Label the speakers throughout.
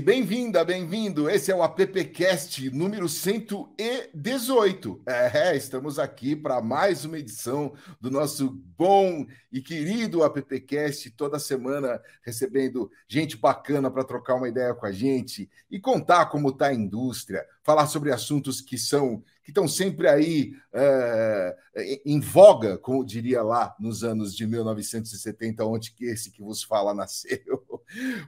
Speaker 1: Bem-vinda, bem-vindo. Esse é o AppCast número 118. É, estamos aqui para mais uma edição do nosso bom e querido AppCast, toda semana recebendo gente bacana para trocar uma ideia com a gente e contar como está a indústria, falar sobre assuntos que são que estão sempre aí é, em voga, como diria lá nos anos de 1970, onde esse que vos fala nasceu.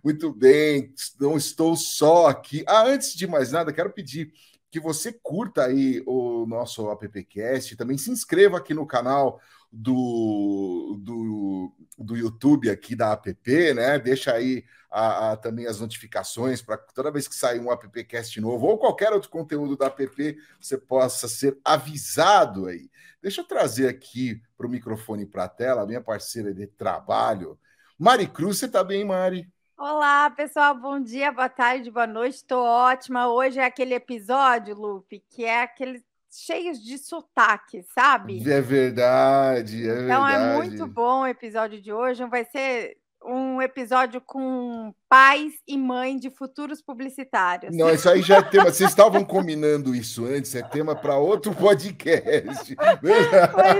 Speaker 1: Muito bem, não estou só aqui. Ah, antes de mais nada, quero pedir que você curta aí o nosso appcast, também se inscreva aqui no canal do, do, do YouTube aqui da app, né? Deixa aí a, a, também as notificações para toda vez que sair um appcast novo ou qualquer outro conteúdo da app, você possa ser avisado aí. Deixa eu trazer aqui para o microfone para a tela a minha parceira de trabalho, Mari Cruz. Você está bem, Mari?
Speaker 2: Olá, pessoal. Bom dia, boa tarde, boa noite. Estou ótima. Hoje é aquele episódio, Lupe, que é aquele cheios de sotaque, sabe?
Speaker 1: É verdade, é
Speaker 2: então
Speaker 1: verdade.
Speaker 2: é muito bom o episódio de hoje. Vai ser um episódio com pais e mãe de futuros publicitários.
Speaker 1: Não, isso aí já é tema. Vocês estavam combinando isso antes, é tema para outro podcast. Pois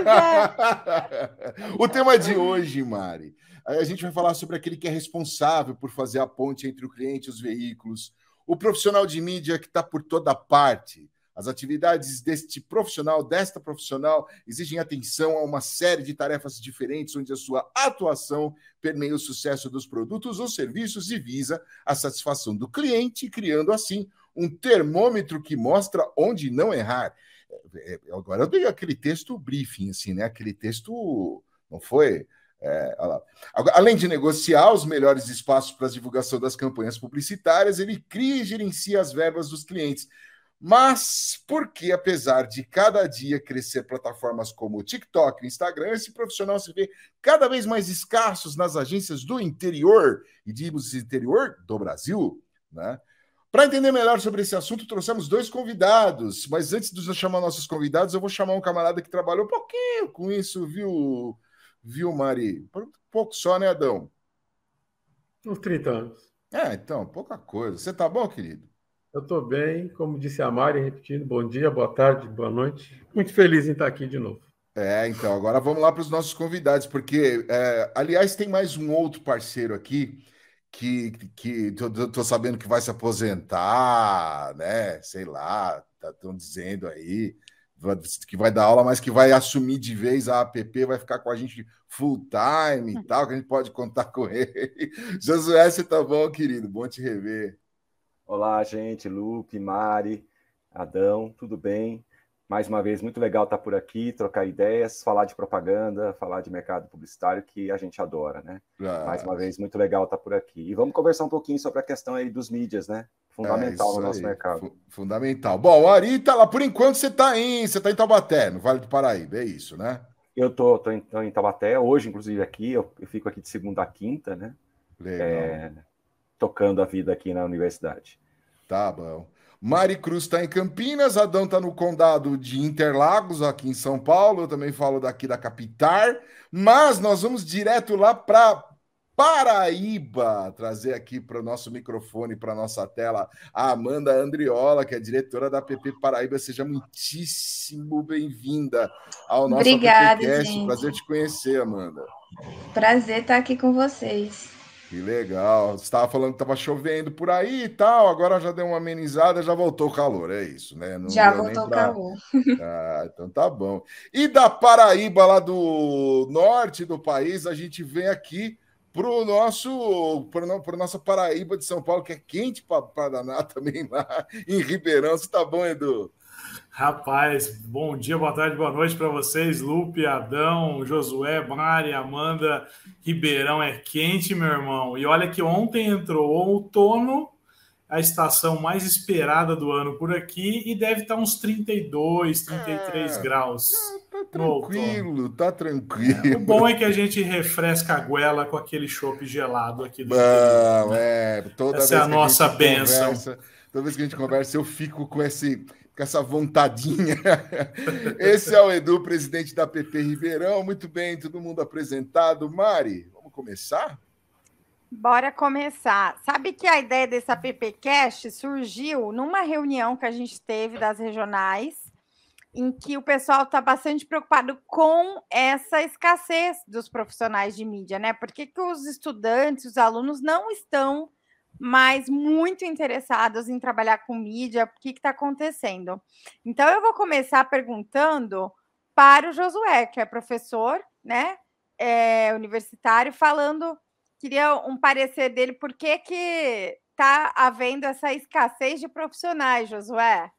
Speaker 1: é. O tema de hoje, Mari, a gente vai falar sobre aquele que é responsável por fazer a ponte entre o cliente e os veículos, o profissional de mídia que está por toda parte as atividades deste profissional, desta profissional, exigem atenção a uma série de tarefas diferentes, onde a sua atuação permeia o sucesso dos produtos ou serviços e visa a satisfação do cliente, criando assim um termômetro que mostra onde não errar. É, é, agora eu dei aquele texto briefing, assim, né? Aquele texto não foi. É, além de negociar os melhores espaços para a divulgação das campanhas publicitárias, ele cria e gerencia as verbas dos clientes, mas porque, apesar de cada dia crescer plataformas como o TikTok e o Instagram, esse profissional se vê cada vez mais escassos nas agências do interior, e digo interior do Brasil, né? Para entender melhor sobre esse assunto, trouxemos dois convidados. Mas antes de eu chamar nossos convidados, eu vou chamar um camarada que trabalhou um pouquinho com isso, viu, viu Mari? Pouco só, né, Adão?
Speaker 3: Uns 30 anos.
Speaker 1: É, então, pouca coisa. Você tá bom, querido?
Speaker 3: Eu estou bem, como disse a Mari, repetindo, bom dia, boa tarde, boa noite. Muito feliz em estar aqui de novo.
Speaker 1: É, então, agora vamos lá para os nossos convidados, porque, é, aliás, tem mais um outro parceiro aqui que, que tô, tô, sabendo que vai se aposentar, né? Sei lá, estão tá, dizendo aí que vai dar aula, mas que vai assumir de vez a app, vai ficar com a gente full time e tal, que a gente pode contar com ele. Josué, você tá bom, querido? Bom te rever.
Speaker 4: Olá, gente, Lupe, Mari, Adão, tudo bem? Mais uma vez, muito legal estar por aqui, trocar ideias, falar de propaganda, falar de mercado publicitário, que a gente adora, né? Ah, Mais uma vez, muito legal estar por aqui. E vamos conversar um pouquinho sobre a questão aí dos mídias, né? Fundamental é no nosso aí. mercado.
Speaker 1: Fundamental. Bom, Ari tá lá, por enquanto você está em, você tá em Taubaté, no Vale do Paraíba, é isso, né?
Speaker 4: Eu tô, tô, em, tô em Taubaté, hoje, inclusive, aqui, eu, eu, fico aqui de segunda a quinta, né? Legal. É, tocando a vida aqui na universidade.
Speaker 1: Tá bom. Mari Cruz está em Campinas, Adão está no condado de Interlagos, aqui em São Paulo. Eu também falo daqui da capital, mas nós vamos direto lá para Paraíba, trazer aqui para o nosso microfone, para nossa tela, a Amanda Andriola, que é diretora da PP Paraíba. Seja muitíssimo bem-vinda ao nosso
Speaker 5: Obrigada, Gente.
Speaker 1: Prazer te conhecer, Amanda.
Speaker 5: Prazer estar aqui com vocês.
Speaker 1: Que legal. Você estava falando que estava chovendo por aí e tal, agora já deu uma amenizada, já voltou o calor, é isso, né?
Speaker 5: Não já voltou o pra... calor.
Speaker 1: Ah, então tá bom. E da Paraíba, lá do norte do país, a gente vem aqui para o nosso, para nossa Paraíba de São Paulo, que é quente para danar também lá em Ribeirão. Você tá bom, Edu?
Speaker 6: Rapaz, bom dia, boa tarde, boa noite para vocês, Lupe, Adão, Josué, Mari, Amanda, Ribeirão. É quente, meu irmão. E olha que ontem entrou outono, a estação mais esperada do ano por aqui, e deve estar uns 32, 33 é, graus.
Speaker 1: Tá tranquilo, tá tranquilo.
Speaker 6: o bom é que a gente refresca a goela com aquele chopp gelado aqui do
Speaker 1: Não, é, toda
Speaker 6: Essa é a nossa a benção.
Speaker 1: Conversa, toda vez que a gente conversa, eu fico com esse com essa vontadinha. Esse é o Edu, presidente da PP Ribeirão. Muito bem, todo mundo apresentado. Mari, vamos começar?
Speaker 2: Bora começar. Sabe que a ideia dessa PPcast surgiu numa reunião que a gente teve das regionais, em que o pessoal está bastante preocupado com essa escassez dos profissionais de mídia, né? Por que, que os estudantes, os alunos não estão mas muito interessados em trabalhar com mídia, o que está acontecendo. Então, eu vou começar perguntando para o Josué, que é professor, né, é, universitário, falando, queria um parecer dele, por que que está havendo essa escassez de profissionais, Josué?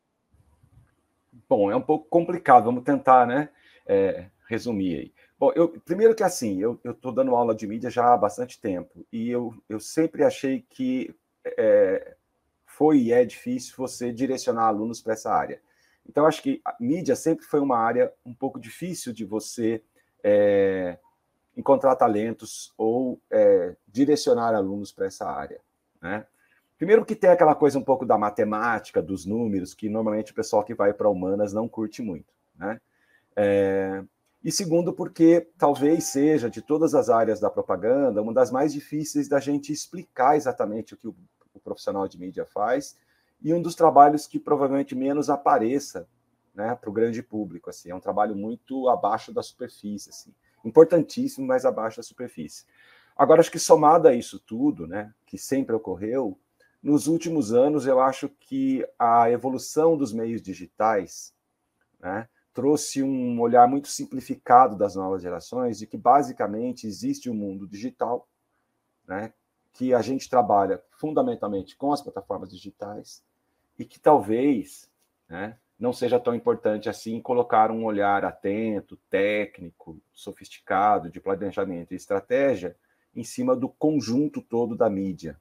Speaker 4: Bom, é um pouco complicado, vamos tentar, né, é, resumir aí. Bom, eu, primeiro que assim, eu estou dando aula de mídia já há bastante tempo, e eu, eu sempre achei que é, foi e é difícil você direcionar alunos para essa área. Então, acho que mídia sempre foi uma área um pouco difícil de você é, encontrar talentos ou é, direcionar alunos para essa área. Né? Primeiro que tem aquela coisa um pouco da matemática, dos números, que normalmente o pessoal que vai para humanas não curte muito. Né? É, e segundo, porque talvez seja, de todas as áreas da propaganda, uma das mais difíceis da gente explicar exatamente o que o, o profissional de mídia faz e um dos trabalhos que provavelmente menos apareça né, para o grande público. Assim, é um trabalho muito abaixo da superfície, assim, importantíssimo, mas abaixo da superfície. Agora, acho que somado a isso tudo, né, que sempre ocorreu, nos últimos anos eu acho que a evolução dos meios digitais, né, trouxe um olhar muito simplificado das novas gerações de que basicamente existe um mundo digital, né, que a gente trabalha fundamentalmente com as plataformas digitais e que talvez, né, não seja tão importante assim colocar um olhar atento, técnico, sofisticado de planejamento e estratégia em cima do conjunto todo da mídia,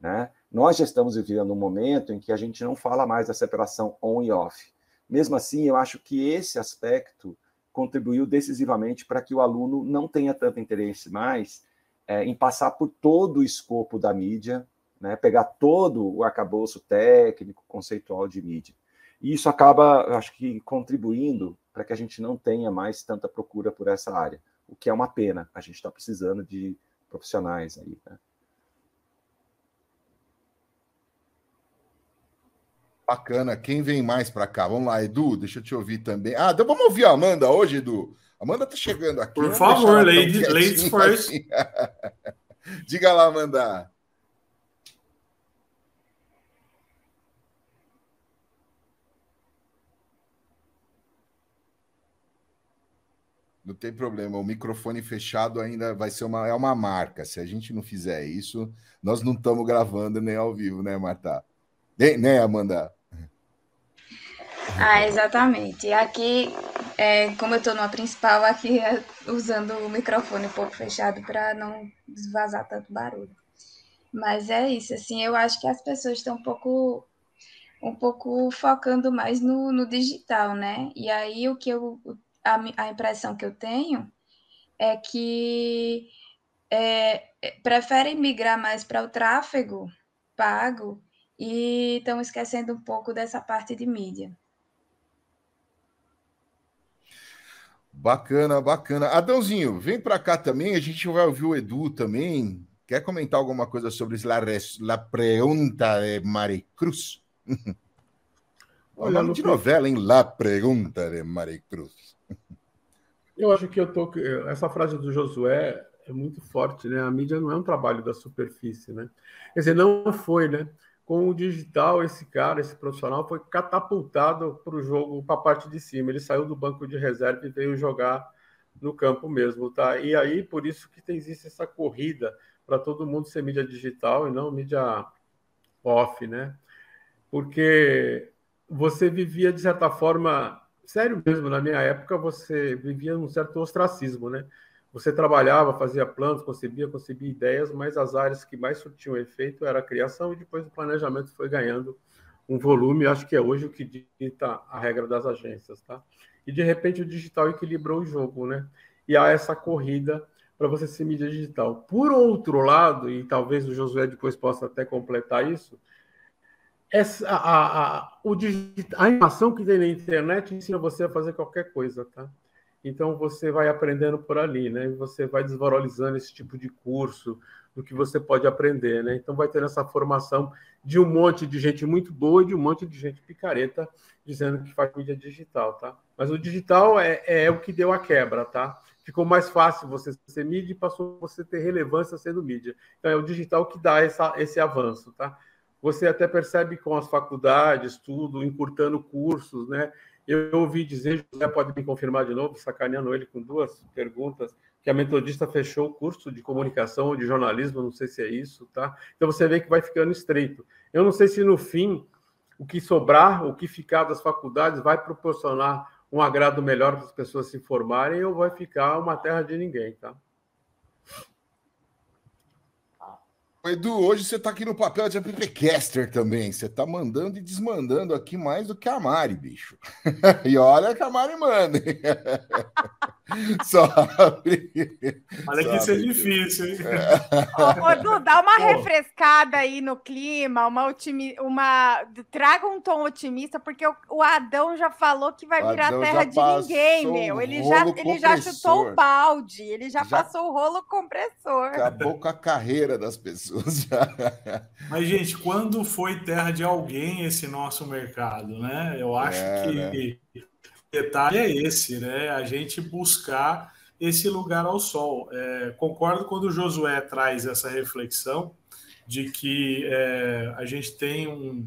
Speaker 4: né? Nós já estamos vivendo um momento em que a gente não fala mais da separação on e off mesmo assim, eu acho que esse aspecto contribuiu decisivamente para que o aluno não tenha tanto interesse mais é, em passar por todo o escopo da mídia, né, pegar todo o arcabouço técnico, conceitual de mídia. E isso acaba, acho que, contribuindo para que a gente não tenha mais tanta procura por essa área, o que é uma pena. A gente está precisando de profissionais aí. Né?
Speaker 1: Bacana. Quem vem mais para cá? Vamos lá, Edu, deixa eu te ouvir também. Ah, então vamos ouvir a Amanda hoje, Edu. Amanda tá chegando aqui.
Speaker 6: Por favor, ladies, ladies first. Assim.
Speaker 1: Diga lá, Amanda. Não tem problema, o microfone fechado ainda vai ser uma, é uma marca. Se a gente não fizer isso, nós não estamos gravando nem ao vivo, né, Marta? Nem, né, Amanda?
Speaker 5: Ah, exatamente. Aqui, é, como eu estou numa principal, aqui é usando o microfone um pouco fechado para não vazar tanto barulho. Mas é isso, assim, eu acho que as pessoas estão um pouco um pouco focando mais no, no digital, né? E aí o que eu a, a impressão que eu tenho é que é, é preferem migrar mais para o tráfego pago e estão esquecendo um pouco dessa parte de mídia.
Speaker 1: Bacana, bacana. Adãozinho, vem para cá também, a gente vai ouvir o Edu também. Quer comentar alguma coisa sobre la, la pergunta de Maricruz? Olha, nome de novela, hein? La pergunta de Maricruz.
Speaker 3: Eu acho que eu tô. Essa frase do Josué é muito forte, né? A mídia não é um trabalho da superfície, né? Quer dizer, não foi, né? com o digital, esse cara, esse profissional, foi catapultado para o jogo, para a parte de cima. Ele saiu do banco de reserva e veio jogar no campo mesmo, tá? E aí, por isso que existe essa corrida para todo mundo ser mídia digital e não mídia off, né? Porque você vivia, de certa forma, sério mesmo, na minha época, você vivia um certo ostracismo, né? Você trabalhava, fazia planos, concebia, concebia ideias, mas as áreas que mais surtiam efeito era a criação e depois o planejamento foi ganhando um volume, acho que é hoje o que dita a regra das agências, tá? E de repente o digital equilibrou o jogo, né? E há essa corrida para você ser mídia digital. Por outro lado, e talvez o Josué depois possa até completar isso, essa, a, a, o a animação que tem na internet ensina você a fazer qualquer coisa, tá? Então você vai aprendendo por ali, né? Você vai desvalorizando esse tipo de curso, do que você pode aprender, né? Então vai ter essa formação de um monte de gente muito boa e de um monte de gente picareta dizendo que faz mídia digital, tá? Mas o digital é, é o que deu a quebra, tá? Ficou mais fácil você ser mídia e passou você ter relevância sendo mídia. Então é o digital que dá essa, esse avanço, tá? Você até percebe com as faculdades, tudo, encurtando cursos, né? Eu ouvi dizer, José pode me confirmar de novo, sacaneando ele com duas perguntas, que a Metodista fechou o curso de comunicação ou de jornalismo, não sei se é isso, tá? Então você vê que vai ficando estreito. Eu não sei se no fim o que sobrar, o que ficar das faculdades vai proporcionar um agrado melhor para as pessoas se formarem ou vai ficar uma terra de ninguém, tá?
Speaker 1: Edu, hoje você está aqui no papel de appcaster também. Você está mandando e desmandando aqui mais do que a Mari, bicho. e olha que a Mari manda.
Speaker 6: Só Olha que isso é difícil, hein?
Speaker 2: Ô, Edu, dá uma Pô. refrescada aí no clima, uma, otimi... uma traga um tom otimista, porque o, o Adão já falou que vai virar terra de ninguém, meu. Ele já, ele já chutou o balde, ele já, já passou o rolo compressor.
Speaker 1: Acabou com a carreira das pessoas.
Speaker 6: Mas, gente, quando foi terra de alguém esse nosso mercado, né? Eu acho é, que. Né? detalhe é esse, né? A gente buscar esse lugar ao sol. É, concordo quando o Josué traz essa reflexão de que é, a gente tem um,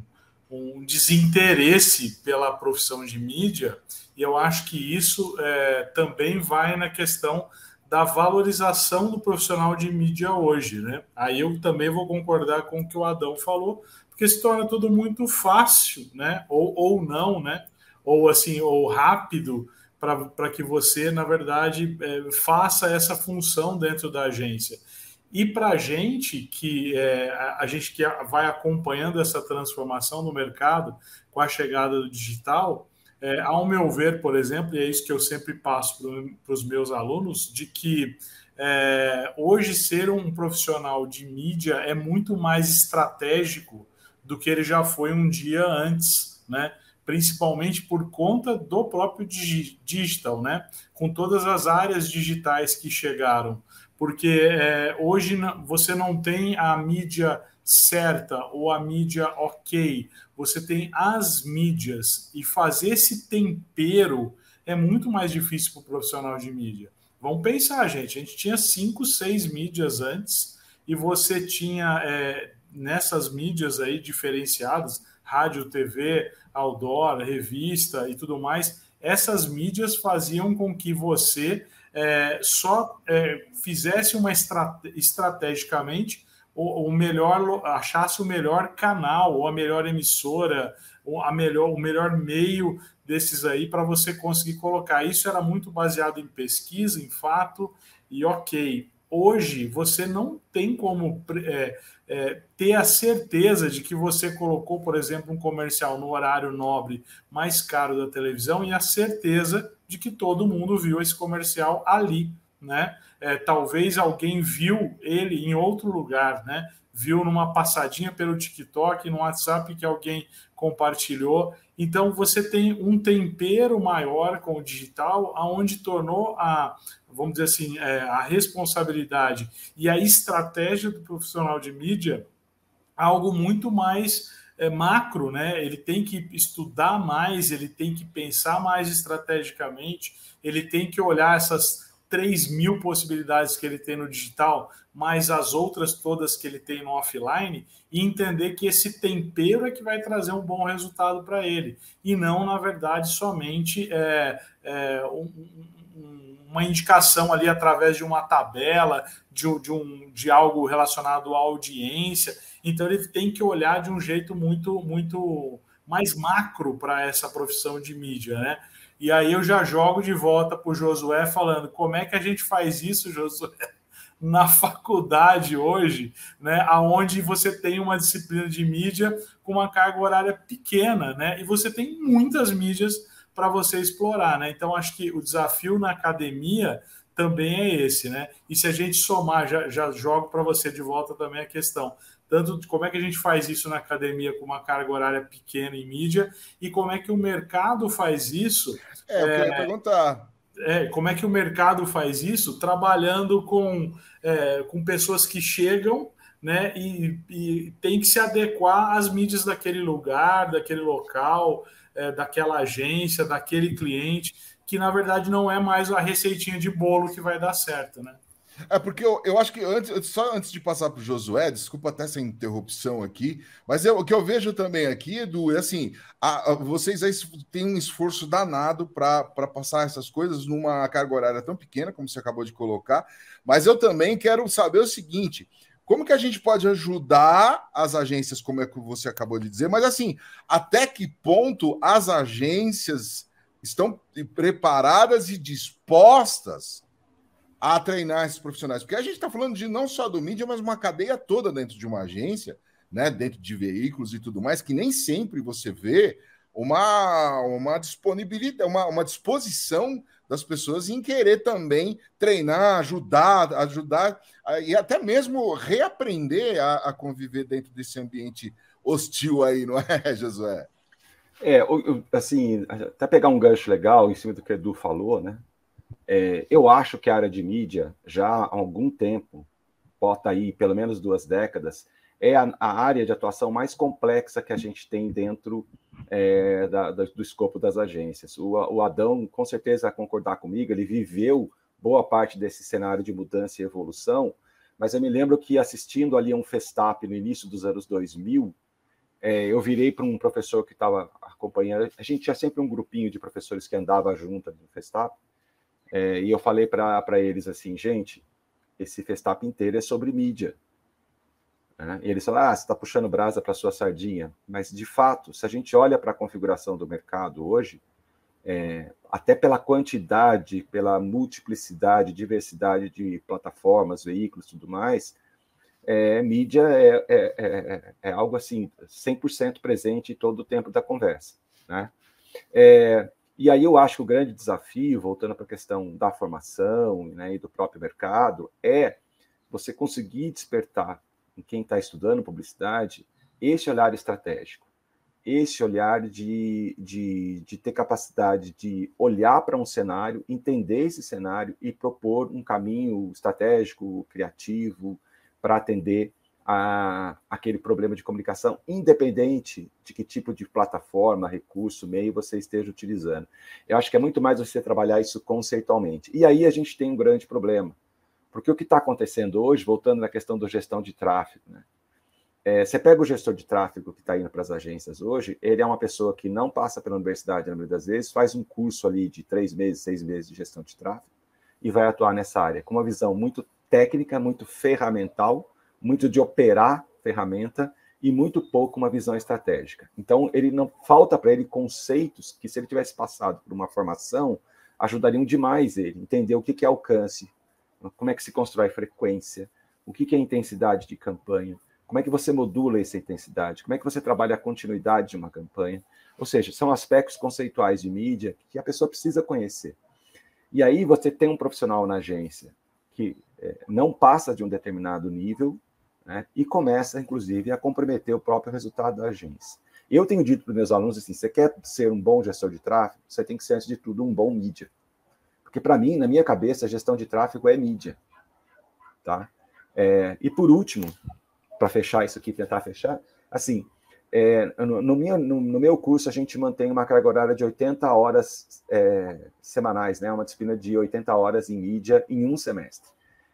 Speaker 6: um, desinteresse pela profissão de mídia, e eu acho que isso é, também vai na questão da valorização do profissional de mídia hoje, né? Aí eu também vou concordar com o que o Adão falou, porque se torna tudo muito fácil, né? Ou, ou não, né? ou assim, ou rápido para que você, na verdade, é, faça essa função dentro da agência. E para a gente que é, a gente que vai acompanhando essa transformação no mercado com a chegada do digital, é, ao meu ver, por exemplo, e é isso que eu sempre passo para os meus alunos, de que é, hoje ser um profissional de mídia é muito mais estratégico do que ele já foi um dia antes, né? principalmente por conta do próprio digital, né? Com todas as áreas digitais que chegaram, porque é, hoje você não tem a mídia certa ou a mídia ok, você tem as mídias e fazer esse tempero é muito mais difícil para o profissional de mídia. Vamos pensar, gente, a gente tinha cinco, seis mídias antes e você tinha é, nessas mídias aí diferenciadas, rádio, TV, outdoor, revista e tudo mais, essas mídias faziam com que você é, só é, fizesse uma estrate estrategicamente o, o, melhor, achasse o melhor canal ou a melhor emissora, ou a melhor, o melhor meio desses aí para você conseguir colocar. Isso era muito baseado em pesquisa, em fato, e ok. Hoje você não tem como é, é, ter a certeza de que você colocou, por exemplo, um comercial no horário nobre mais caro da televisão e a certeza de que todo mundo viu esse comercial ali, né? É, talvez alguém viu ele em outro lugar, né? Viu numa passadinha pelo TikTok, no WhatsApp que alguém compartilhou. Então você tem um tempero maior com o digital, aonde tornou a, vamos dizer assim, é, a responsabilidade e a estratégia do profissional de mídia algo muito mais é, macro, né? Ele tem que estudar mais, ele tem que pensar mais estrategicamente, ele tem que olhar essas 3 mil possibilidades que ele tem no digital, mais as outras todas que ele tem no offline, e entender que esse tempero é que vai trazer um bom resultado para ele, e não, na verdade, somente é, é, um, uma indicação ali através de uma tabela, de, de, um, de algo relacionado à audiência. Então ele tem que olhar de um jeito muito, muito mais macro para essa profissão de mídia, né? E aí eu já jogo de volta para o Josué falando como é que a gente faz isso, Josué, na faculdade hoje, né? Aonde você tem uma disciplina de mídia com uma carga horária pequena, né? E você tem muitas mídias para você explorar, né? Então acho que o desafio na academia também é esse, né? E se a gente somar, já, já jogo para você de volta também a questão, tanto de como é que a gente faz isso na academia com uma carga horária pequena em mídia e como é que o mercado faz isso.
Speaker 1: É, eu é, queria perguntar.
Speaker 6: É, como é que o mercado faz isso trabalhando com, é, com pessoas que chegam né, e, e tem que se adequar às mídias daquele lugar, daquele local, é, daquela agência, daquele cliente que na verdade não é mais a receitinha de bolo que vai dar certo, né?
Speaker 1: É porque eu, eu acho que antes, só antes de passar para o Josué, desculpa até essa interrupção aqui, mas eu, o que eu vejo também aqui, Edu, é assim: a, a, vocês aí têm um esforço danado para passar essas coisas numa carga horária tão pequena, como você acabou de colocar, mas eu também quero saber o seguinte: como que a gente pode ajudar as agências, como é que você acabou de dizer, mas assim, até que ponto as agências estão preparadas e dispostas a treinar esses profissionais. Porque a gente está falando de não só do mídia, mas uma cadeia toda dentro de uma agência, né, dentro de veículos e tudo mais, que nem sempre você vê uma, uma disponibilidade, uma, uma disposição das pessoas em querer também treinar, ajudar, ajudar e até mesmo reaprender a, a conviver dentro desse ambiente hostil aí, não é, Josué?
Speaker 4: É, assim, até pegar um gancho legal em cima do que o Edu falou, né? É, eu acho que a área de mídia, já há algum tempo, bota aí pelo menos duas décadas, é a, a área de atuação mais complexa que a gente tem dentro é, da, da, do escopo das agências. O, o Adão, com certeza, vai concordar comigo, ele viveu boa parte desse cenário de mudança e evolução, mas eu me lembro que assistindo ali a um Festap no início dos anos 2000, é, eu virei para um professor que estava acompanhando. A gente tinha sempre um grupinho de professores que andava junto no Festap. É, e eu falei para eles assim, gente, esse Festap inteiro é sobre mídia. Né? E eles falaram, ah, você está puxando brasa para sua sardinha. Mas, de fato, se a gente olha para a configuração do mercado hoje, é, até pela quantidade, pela multiplicidade, diversidade de plataformas, veículos tudo mais, é, mídia é, é, é, é, algo assim, 100% presente todo o tempo da conversa. Né? E aí eu acho que o grande desafio, voltando para a questão da formação né, e do próprio mercado, é você conseguir despertar em quem está estudando publicidade esse olhar estratégico, esse olhar de, de, de ter capacidade de olhar para um cenário, entender esse cenário e propor um caminho estratégico, criativo, para atender a aquele problema de comunicação, independente de que tipo de plataforma, recurso, meio você esteja utilizando. Eu acho que é muito mais você trabalhar isso conceitualmente. E aí a gente tem um grande problema, porque o que está acontecendo hoje, voltando na questão da gestão de tráfego, né? É, você pega o gestor de tráfego que está indo para as agências hoje, ele é uma pessoa que não passa pela universidade, na maioria das vezes, faz um curso ali de três meses, seis meses de gestão de tráfego e vai atuar nessa área, com uma visão muito técnica, muito ferramental, muito de operar ferramenta e muito pouco uma visão estratégica. Então, ele não falta para ele conceitos que, se ele tivesse passado por uma formação, ajudariam demais ele entender o que é alcance, como é que se constrói frequência, o que é intensidade de campanha, como é que você modula essa intensidade, como é que você trabalha a continuidade de uma campanha. Ou seja, são aspectos conceituais de mídia que a pessoa precisa conhecer. E aí você tem um profissional na agência que é, não passa de um determinado nível né, e começa, inclusive, a comprometer o próprio resultado da agência. Eu tenho dito para meus alunos assim: você quer ser um bom gestor de tráfego, você tem que ser, antes de tudo, um bom mídia. Porque, para mim, na minha cabeça, a gestão de tráfego é mídia. Tá? É, e, por último, para fechar isso aqui, tentar fechar, assim, é, no, no, meu, no, no, meu curso, a gente mantém uma carga horária de 80 horas é, semanais, né? uma disciplina de 80 horas em mídia em um semestre.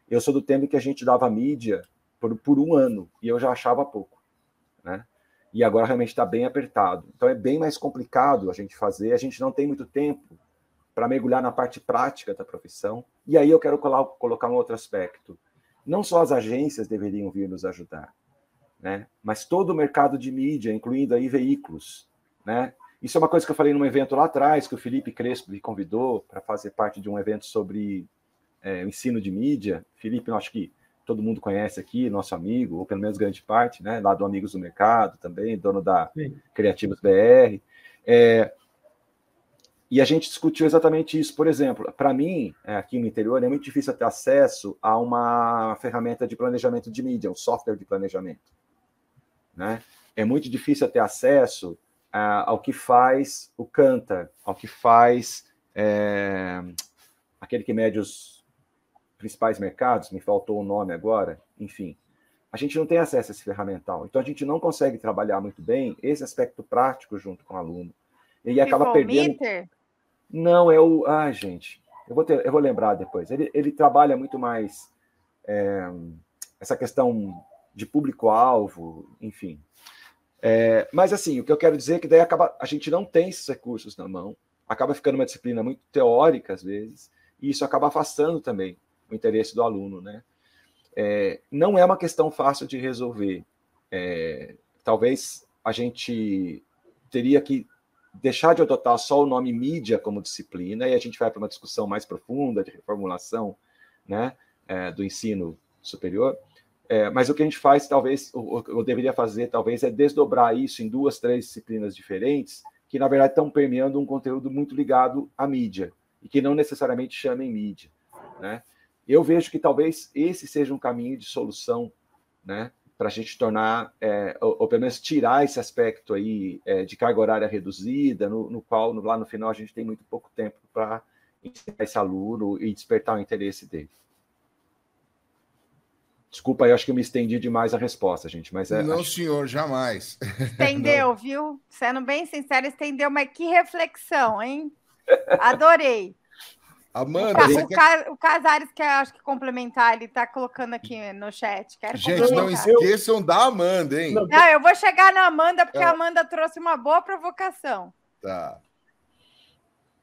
Speaker 4: Eu sou do tempo que a gente dava mídia por, por um ano e eu já achava pouco, né? E agora realmente está bem apertado. Então é bem mais complicado a gente fazer. A gente não tem muito tempo para mergulhar na parte prática da profissão. E aí eu quero colocar um outro aspecto. Não só as agências deveriam vir nos ajudar, né? Mas todo o mercado de mídia, incluindo aí veículos, né? Isso é uma coisa que eu falei num evento lá atrás, que o Felipe Crespo me convidou para fazer parte de um evento sobre é, ensino de mídia. Felipe, eu acho que todo mundo conhece aqui, nosso amigo, ou pelo menos grande parte, né? Lá do Amigos do Mercado também, dono da Sim. Criativos BR. É, e a gente discutiu exatamente isso. Por exemplo, para mim, é, aqui no interior, é muito difícil ter acesso a uma ferramenta de planejamento de mídia, um software de planejamento. Né? É muito difícil ter acesso ao que faz o Cantor, ao que faz é, aquele que mede os principais mercados, me faltou o nome agora, enfim. A gente não tem acesso a esse ferramental, então a gente não consegue trabalhar muito bem esse aspecto prático junto com o aluno. E acaba perdendo. Meter? Não, é o. Ah, gente, eu vou, ter, eu vou lembrar depois. Ele, ele trabalha muito mais é, essa questão de público-alvo, enfim. É, mas assim, o que eu quero dizer é que daí acaba, a gente não tem esses recursos na mão, acaba ficando uma disciplina muito teórica às vezes, e isso acaba afastando também o interesse do aluno, né? É, não é uma questão fácil de resolver. É, talvez a gente teria que deixar de adotar só o nome mídia como disciplina e a gente vai para uma discussão mais profunda de reformulação, né, é, do ensino superior. É, mas o que a gente faz, talvez, ou, deveria fazer, talvez, é desdobrar isso em duas, três disciplinas diferentes, que na verdade estão permeando um conteúdo muito ligado à mídia, e que não necessariamente chamem mídia. Né? Eu vejo que talvez esse seja um caminho de solução, né? para a gente tornar, é, ou, ou, pelo menos tirar esse aspecto aí é, de carga horária reduzida, no, no qual no, lá no final a gente tem muito pouco tempo para ensinar esse aluno e despertar o interesse dele. Desculpa, eu acho que eu me estendi demais a resposta, gente, mas é.
Speaker 1: Não,
Speaker 4: acho...
Speaker 1: senhor, jamais.
Speaker 2: Estendeu, viu? Sendo bem sincero, estendeu, mas que reflexão, hein? Adorei.
Speaker 1: Amanda,
Speaker 2: o, o, quer... o Casares quer, acho que complementar, ele está colocando aqui no chat. Quero
Speaker 1: Gente, não esqueçam da Amanda, hein?
Speaker 2: Não, eu vou chegar na Amanda, porque a Amanda trouxe uma boa provocação.
Speaker 1: Tá.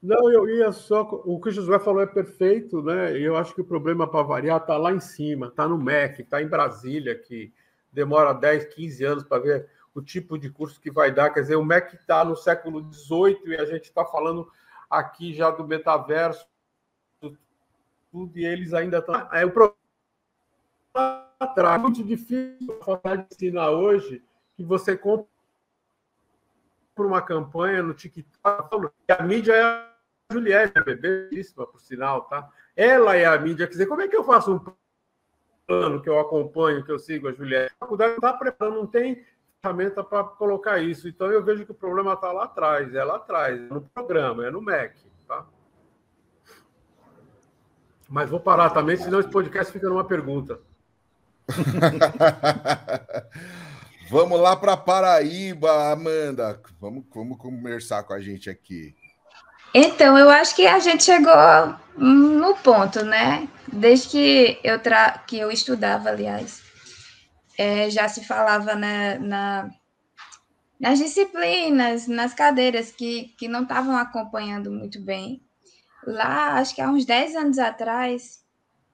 Speaker 3: Não, eu ia só. O que o Josué falou é perfeito, né? E eu acho que o problema para variar está lá em cima, está no MEC, está em Brasília, que demora 10, 15 anos para ver o tipo de curso que vai dar. Quer dizer, o MEC está no século XVIII e a gente está falando aqui já do metaverso, tudo, e eles ainda estão. É o problema atrás. É muito difícil de ensinar hoje que você compra uma campanha no TikTok, a mídia é Juliette, é belíssima, por sinal, tá? Ela é a mídia. Quer dizer, como é que eu faço um plano que eu acompanho, que eu sigo a Juliette? A faculdade não está preparando, não tem ferramenta para colocar isso. Então, eu vejo que o problema está lá atrás, é lá atrás, é no programa, é no MEC? Mas vou parar também, senão esse podcast fica numa pergunta.
Speaker 1: vamos lá para Paraíba, Amanda. Vamos, vamos conversar com a gente aqui.
Speaker 5: Então, eu acho que a gente chegou no ponto, né? Desde que eu, tra... que eu estudava, aliás, é, já se falava né, na... nas disciplinas, nas cadeiras que, que não estavam acompanhando muito bem. Lá, acho que há uns 10 anos atrás,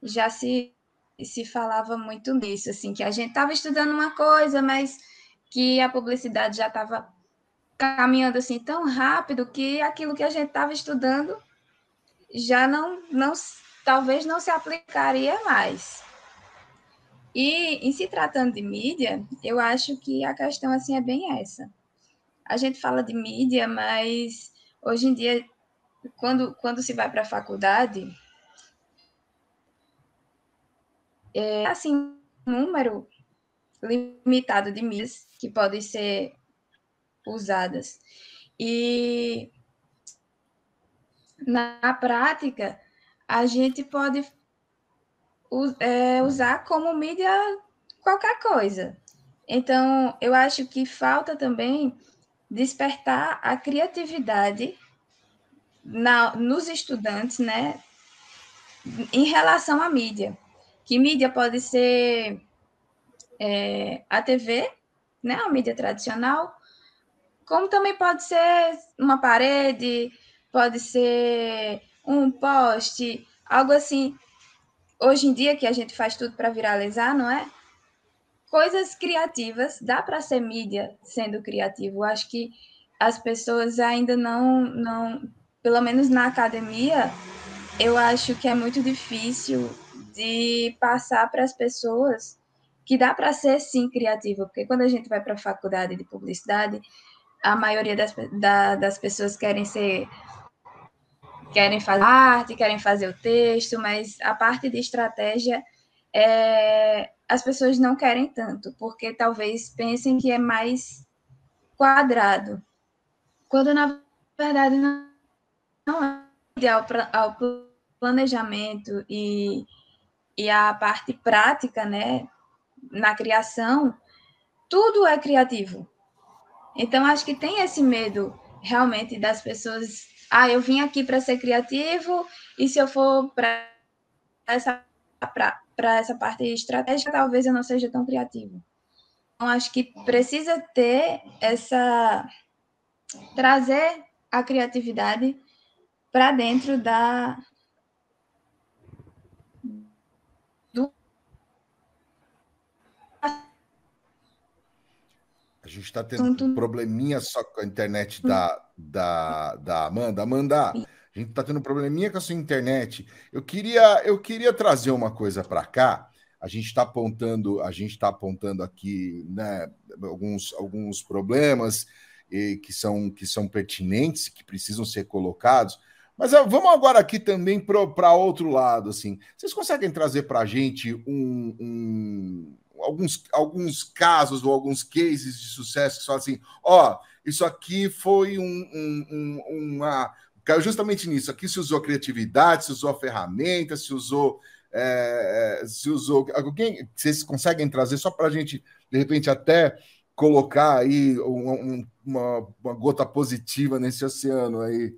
Speaker 5: já se, se falava muito nisso, assim, que a gente estava estudando uma coisa, mas que a publicidade já estava caminhando assim tão rápido que aquilo que a gente estava estudando já não, não talvez não se aplicaria mais. E em se tratando de mídia, eu acho que a questão assim é bem essa. A gente fala de mídia, mas hoje em dia, quando, quando se vai para a faculdade, é assim, um número limitado de mídias que podem ser usadas. E na prática, a gente pode é, usar como mídia qualquer coisa. Então, eu acho que falta também despertar a criatividade na, nos estudantes, né, em relação à mídia. Que mídia pode ser é, a TV, né, a mídia tradicional, como também pode ser uma parede, pode ser um poste, algo assim. Hoje em dia que a gente faz tudo para viralizar, não é? Coisas criativas, dá para ser mídia sendo criativo. Acho que as pessoas ainda não, não, pelo menos na academia, eu acho que é muito difícil de passar para as pessoas que dá para ser sim criativo, porque quando a gente vai para a faculdade de publicidade, a maioria das, da, das pessoas querem ser querem fazer arte, querem fazer o texto, mas a parte de estratégia é, as pessoas não querem tanto, porque talvez pensem que é mais quadrado, quando na verdade não, não é ideal ao planejamento e, e a parte prática, né, na criação, tudo é criativo. Então acho que tem esse medo realmente das pessoas ah, eu vim aqui para ser criativo, e se eu for para essa, essa parte estratégica, talvez eu não seja tão criativo. Então, acho que precisa ter essa. trazer a criatividade para dentro da,
Speaker 1: A gente está tendo um probleminha só com a internet da, da, da Amanda. Amanda, a gente está tendo um probleminha com a sua internet. Eu queria, eu queria trazer uma coisa para cá. A gente está apontando, a gente está apontando aqui, né, alguns, alguns problemas e, que são que são pertinentes, que precisam ser colocados. Mas vamos agora aqui também para outro lado, assim. Vocês conseguem trazer para a gente um, um alguns, alguns casos ou alguns cases de sucesso que falam assim: ó, isso aqui foi um, um, um, uma. Caiu justamente nisso. Aqui se usou criatividade, se usou ferramenta, se usou. É, se usou. Alguém, vocês conseguem trazer só para a gente, de repente, até colocar aí um, uma, uma, gota positiva nesse oceano aí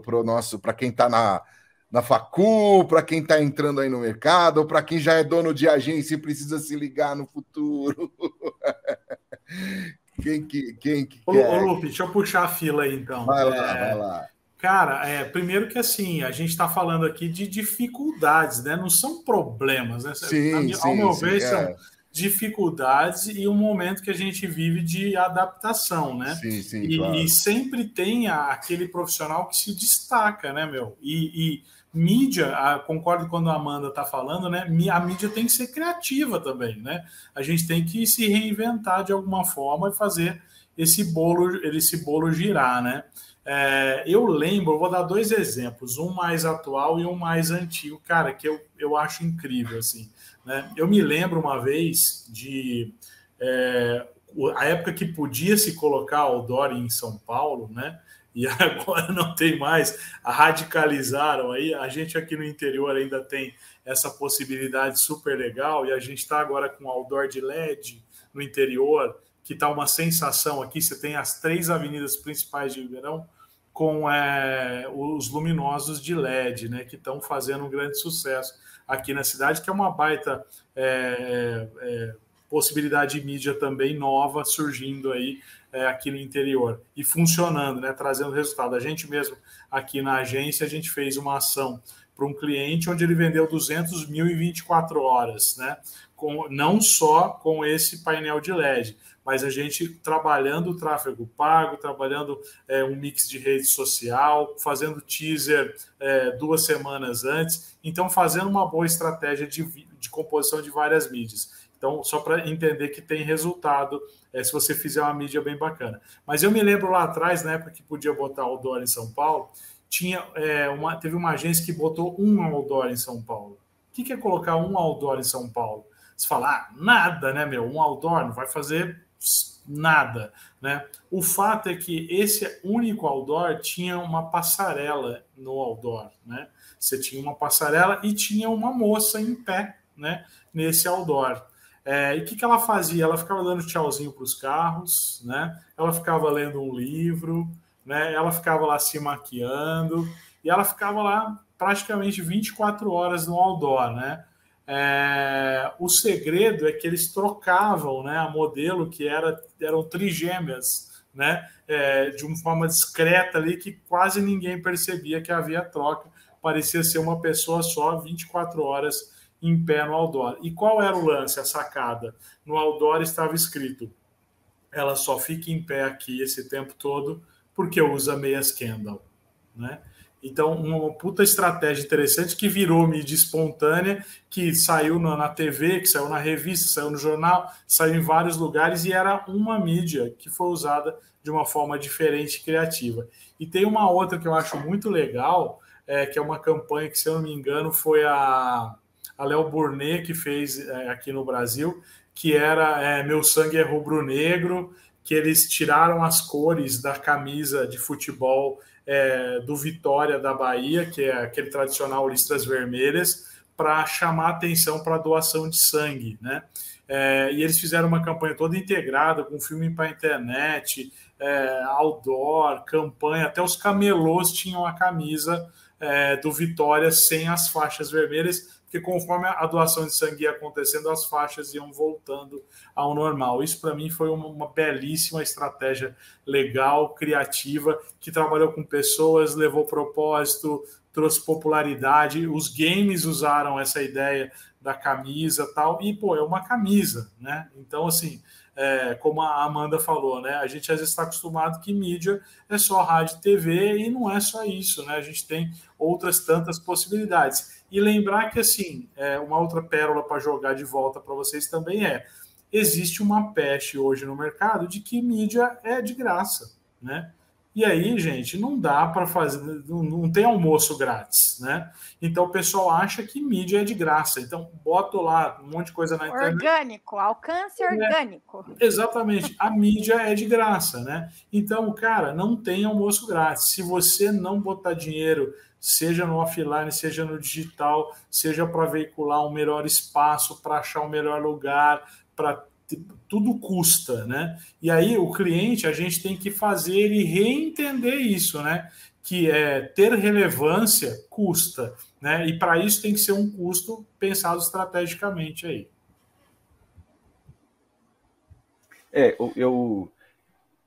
Speaker 1: para o nosso, para quem está na na facu, para quem está entrando aí no mercado, ou para quem já é dono de agência e precisa se ligar no futuro. quem que, quem que
Speaker 6: ô, quer? Ô, Lupe, deixa eu puxar a fila aí, então.
Speaker 1: Vai lá, é... vai lá.
Speaker 6: Cara, é, primeiro que assim, a gente está falando aqui de dificuldades, né? Não são problemas, né?
Speaker 1: Sim, Ao sim,
Speaker 6: meu
Speaker 1: sim,
Speaker 6: ver,
Speaker 1: é.
Speaker 6: são dificuldades e um momento que a gente vive de adaptação, né?
Speaker 1: Sim, sim,
Speaker 6: e,
Speaker 1: claro.
Speaker 6: e sempre tem aquele profissional que se destaca, né, meu? E, e mídia, concordo quando a Amanda está falando, né? A mídia tem que ser criativa também, né? A gente tem que se reinventar de alguma forma e fazer esse bolo, esse bolo girar, né? É, eu lembro, eu vou dar dois exemplos, um mais atual e um mais antigo, cara, que eu, eu acho incrível, assim. Né? Eu me lembro uma vez de é, a época que podia se colocar outdoor em São Paulo, né? e agora não tem mais, radicalizaram aí. A gente aqui no interior ainda tem essa possibilidade super legal e a gente está agora com outdoor de LED no interior, que está uma sensação aqui. Você tem as três avenidas principais de Ribeirão com é, os luminosos de LED, né, que estão fazendo um grande sucesso aqui na cidade, que é uma baita é, é, possibilidade de mídia também nova surgindo aí é, aqui no interior e funcionando, né, trazendo resultado. A gente mesmo aqui na agência, a gente fez uma ação para um cliente onde ele vendeu 200 mil em 24 horas, né? Com, não só com esse painel de LED, mas a gente trabalhando o tráfego pago, trabalhando é, um mix de rede social, fazendo teaser é, duas semanas antes, então fazendo uma boa estratégia de, de composição de várias mídias. Então, só para entender que tem resultado é, se você fizer uma mídia bem bacana. Mas eu me lembro lá atrás, na época que podia botar outdoor em São Paulo, tinha, é, uma, teve uma agência que botou um outdoor em São Paulo. O que, que é colocar um outdoor em São Paulo? Você fala, ah, nada, né, meu? Um outdoor não vai fazer nada, né? O fato é que esse único outdoor tinha uma passarela no outdoor, né? Você tinha uma passarela e tinha uma moça em pé, né? Nesse outdoor. É, e o que, que ela fazia? Ela ficava dando tchauzinho para os carros, né? Ela ficava lendo um livro, né? Ela ficava lá se maquiando e ela ficava lá praticamente 24 horas no outdoor, né? É, o segredo é que eles trocavam, né? A modelo que era eram trigêmeas, né? É, de uma forma discreta ali que quase ninguém percebia que havia troca. Parecia ser uma pessoa só 24 horas em pé no outdoor. E qual era o lance, a sacada? No outdoor estava escrito: ela só fica em pé aqui esse tempo todo porque usa meias Kendall, né? Então, uma puta estratégia interessante que virou mídia espontânea, que saiu na, TV, que saiu na revista, saiu no jornal, saiu em vários lugares e era uma mídia que foi usada de uma forma diferente e criativa. E tem uma outra que eu acho muito legal, é, que é uma campanha que, se eu não me engano, foi a, a Léo Burnet que fez é, aqui no Brasil, que era é, Meu Sangue é Rubro-Negro, que eles tiraram as cores da camisa de futebol é, do Vitória da Bahia, que é aquele tradicional listras vermelhas, para chamar atenção para a doação de sangue, né? É, e eles fizeram uma campanha toda integrada, com filme para internet, é, outdoor, campanha, até os camelôs tinham a camisa é, do Vitória sem as faixas vermelhas, porque conforme a doação de sangue ia acontecendo, as faixas iam voltando ao normal. Isso para mim foi uma, uma, belíssima estratégia legal, criativa, que trabalhou com pessoas, levou propósito, trouxe popularidade. Os games usaram essa ideia da camisa tal, e pô, é uma camisa, né? Então, assim, é, como a Amanda falou, né? A gente às vezes está acostumado que mídia é só rádio e TV e não é só isso, né? A gente tem outras tantas possibilidades. E lembrar que, assim, é, uma outra pérola para jogar de volta para vocês também é: existe uma peste hoje no mercado de que mídia é de graça, né? E aí, gente, não dá para fazer, não, não, tem almoço grátis, né? Então o pessoal acha que mídia é de graça. Então bota lá um monte de coisa na
Speaker 2: internet. Orgânico, alcance é, orgânico.
Speaker 6: Exatamente, a mídia é de graça, né? Então, cara, não tem almoço grátis. Se você não botar dinheiro seja no offline, seja no digital, seja para veicular um melhor espaço, para achar um melhor lugar, para tudo custa, né? E aí o cliente a gente tem que fazer ele reentender isso, né? Que é ter relevância custa, né? E para isso tem que ser um custo pensado estrategicamente aí.
Speaker 4: É, eu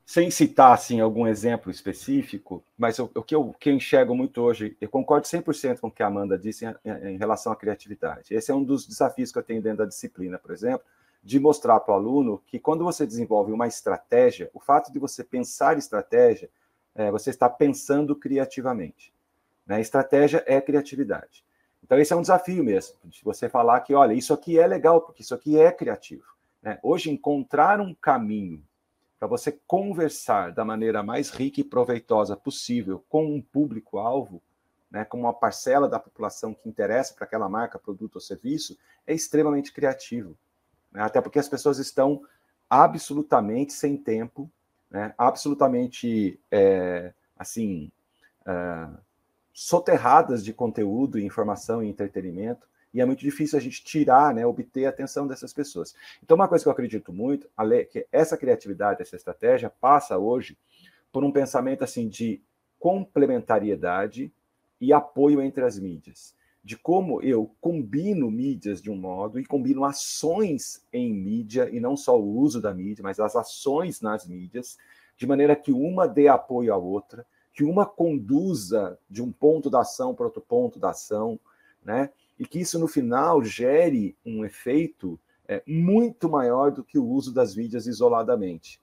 Speaker 4: sem citar assim, algum exemplo específico, mas o, que, eu, que eu enxergo muito hoje, eu concordo 100% com o que a Amanda disse em, em, relação à criatividade. Esse é um dos desafios que eu tenho dentro da disciplina, por exemplo, de mostrar para o aluno que quando você desenvolve uma estratégia, o fato de você pensar estratégia, é, você está pensando criativamente. Né? Estratégia é criatividade. Então, esse é um desafio mesmo, de você falar que, olha, isso aqui é legal, porque isso aqui é criativo. Né? Hoje, encontrar um caminho para você conversar da maneira mais rica e proveitosa possível com um público-alvo, né, com uma parcela da população que interessa para aquela marca, produto ou serviço, é extremamente criativo. Né? Até porque as pessoas estão absolutamente sem tempo, né, absolutamente é, assim é, soterradas de conteúdo, informação e entretenimento, e é muito difícil a gente tirar, né, obter a atenção dessas pessoas. Então, uma coisa que eu acredito muito, é que essa criatividade, essa estratégia passa hoje por um pensamento assim de complementariedade e apoio entre as mídias, de como eu combino mídias de um modo e combino ações em mídia e não só o uso da mídia, mas as ações nas mídias, de maneira que uma dê apoio à outra, que uma conduza de um ponto da ação para outro ponto da ação, né? e que isso no final gere um efeito é, muito maior do que o uso das mídias isoladamente.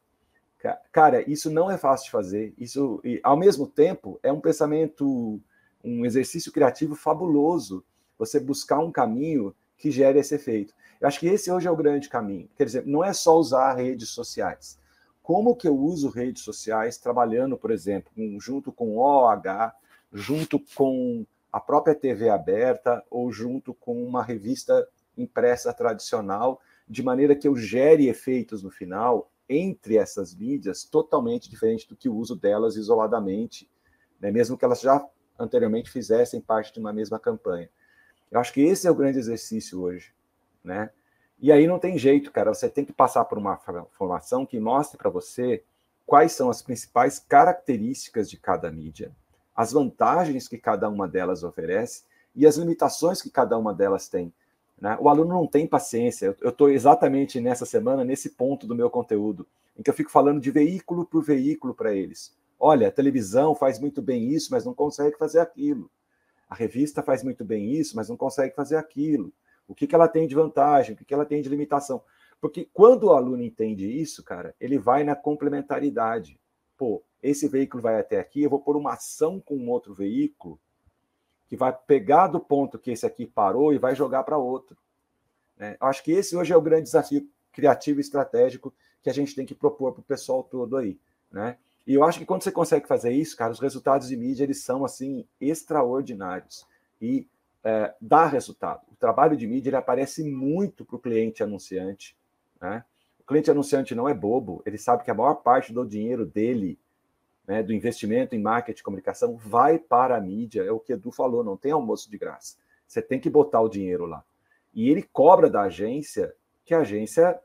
Speaker 4: Cara, isso não é fácil de fazer. Isso, e, ao mesmo tempo, é um pensamento, um exercício criativo fabuloso. Você buscar um caminho que gere esse efeito. Eu acho que esse hoje é o grande caminho. Quer dizer, não é só usar redes sociais. Como que eu uso redes sociais trabalhando, por exemplo, junto com OH, junto com a própria TV aberta ou junto com uma revista impressa tradicional, de maneira que eu gere efeitos no final entre essas mídias totalmente diferente do que o uso delas isoladamente, né? mesmo que elas já anteriormente fizessem parte de uma mesma campanha. Eu acho que esse é o grande exercício hoje, né? E aí não tem jeito, cara, você tem que passar por uma formação que mostre para você quais são as principais características de cada mídia, as vantagens que cada uma delas oferece e as limitações que cada uma delas tem. Né? O aluno não tem paciência. Eu estou exatamente nessa semana, nesse ponto do meu conteúdo, em que eu fico falando de veículo por veículo para eles. Olha, a televisão faz muito bem isso, mas não consegue fazer aquilo. A revista faz muito bem isso, mas não consegue fazer aquilo. O que, que ela tem de vantagem? O que, que ela tem de limitação? Porque quando o aluno entende isso, cara, ele vai na complementaridade. Pô, esse veículo vai até aqui, eu vou pôr uma ação com um outro veículo que vai pegar do ponto que esse aqui parou e vai jogar para outro. Né? Acho que esse hoje é o grande desafio criativo e estratégico que a gente tem que propor para o pessoal todo aí. Né? E eu acho que quando você consegue fazer isso, cara, os resultados de mídia eles são assim extraordinários e é, dá resultado. O trabalho de mídia ele aparece muito para o cliente anunciante. Né? O cliente anunciante não é bobo, ele sabe que a maior parte do dinheiro dele, né, do investimento em marketing e comunicação, vai para a mídia. É o que Edu falou, não tem almoço de graça. Você tem que botar o dinheiro lá. E ele cobra da agência que a agência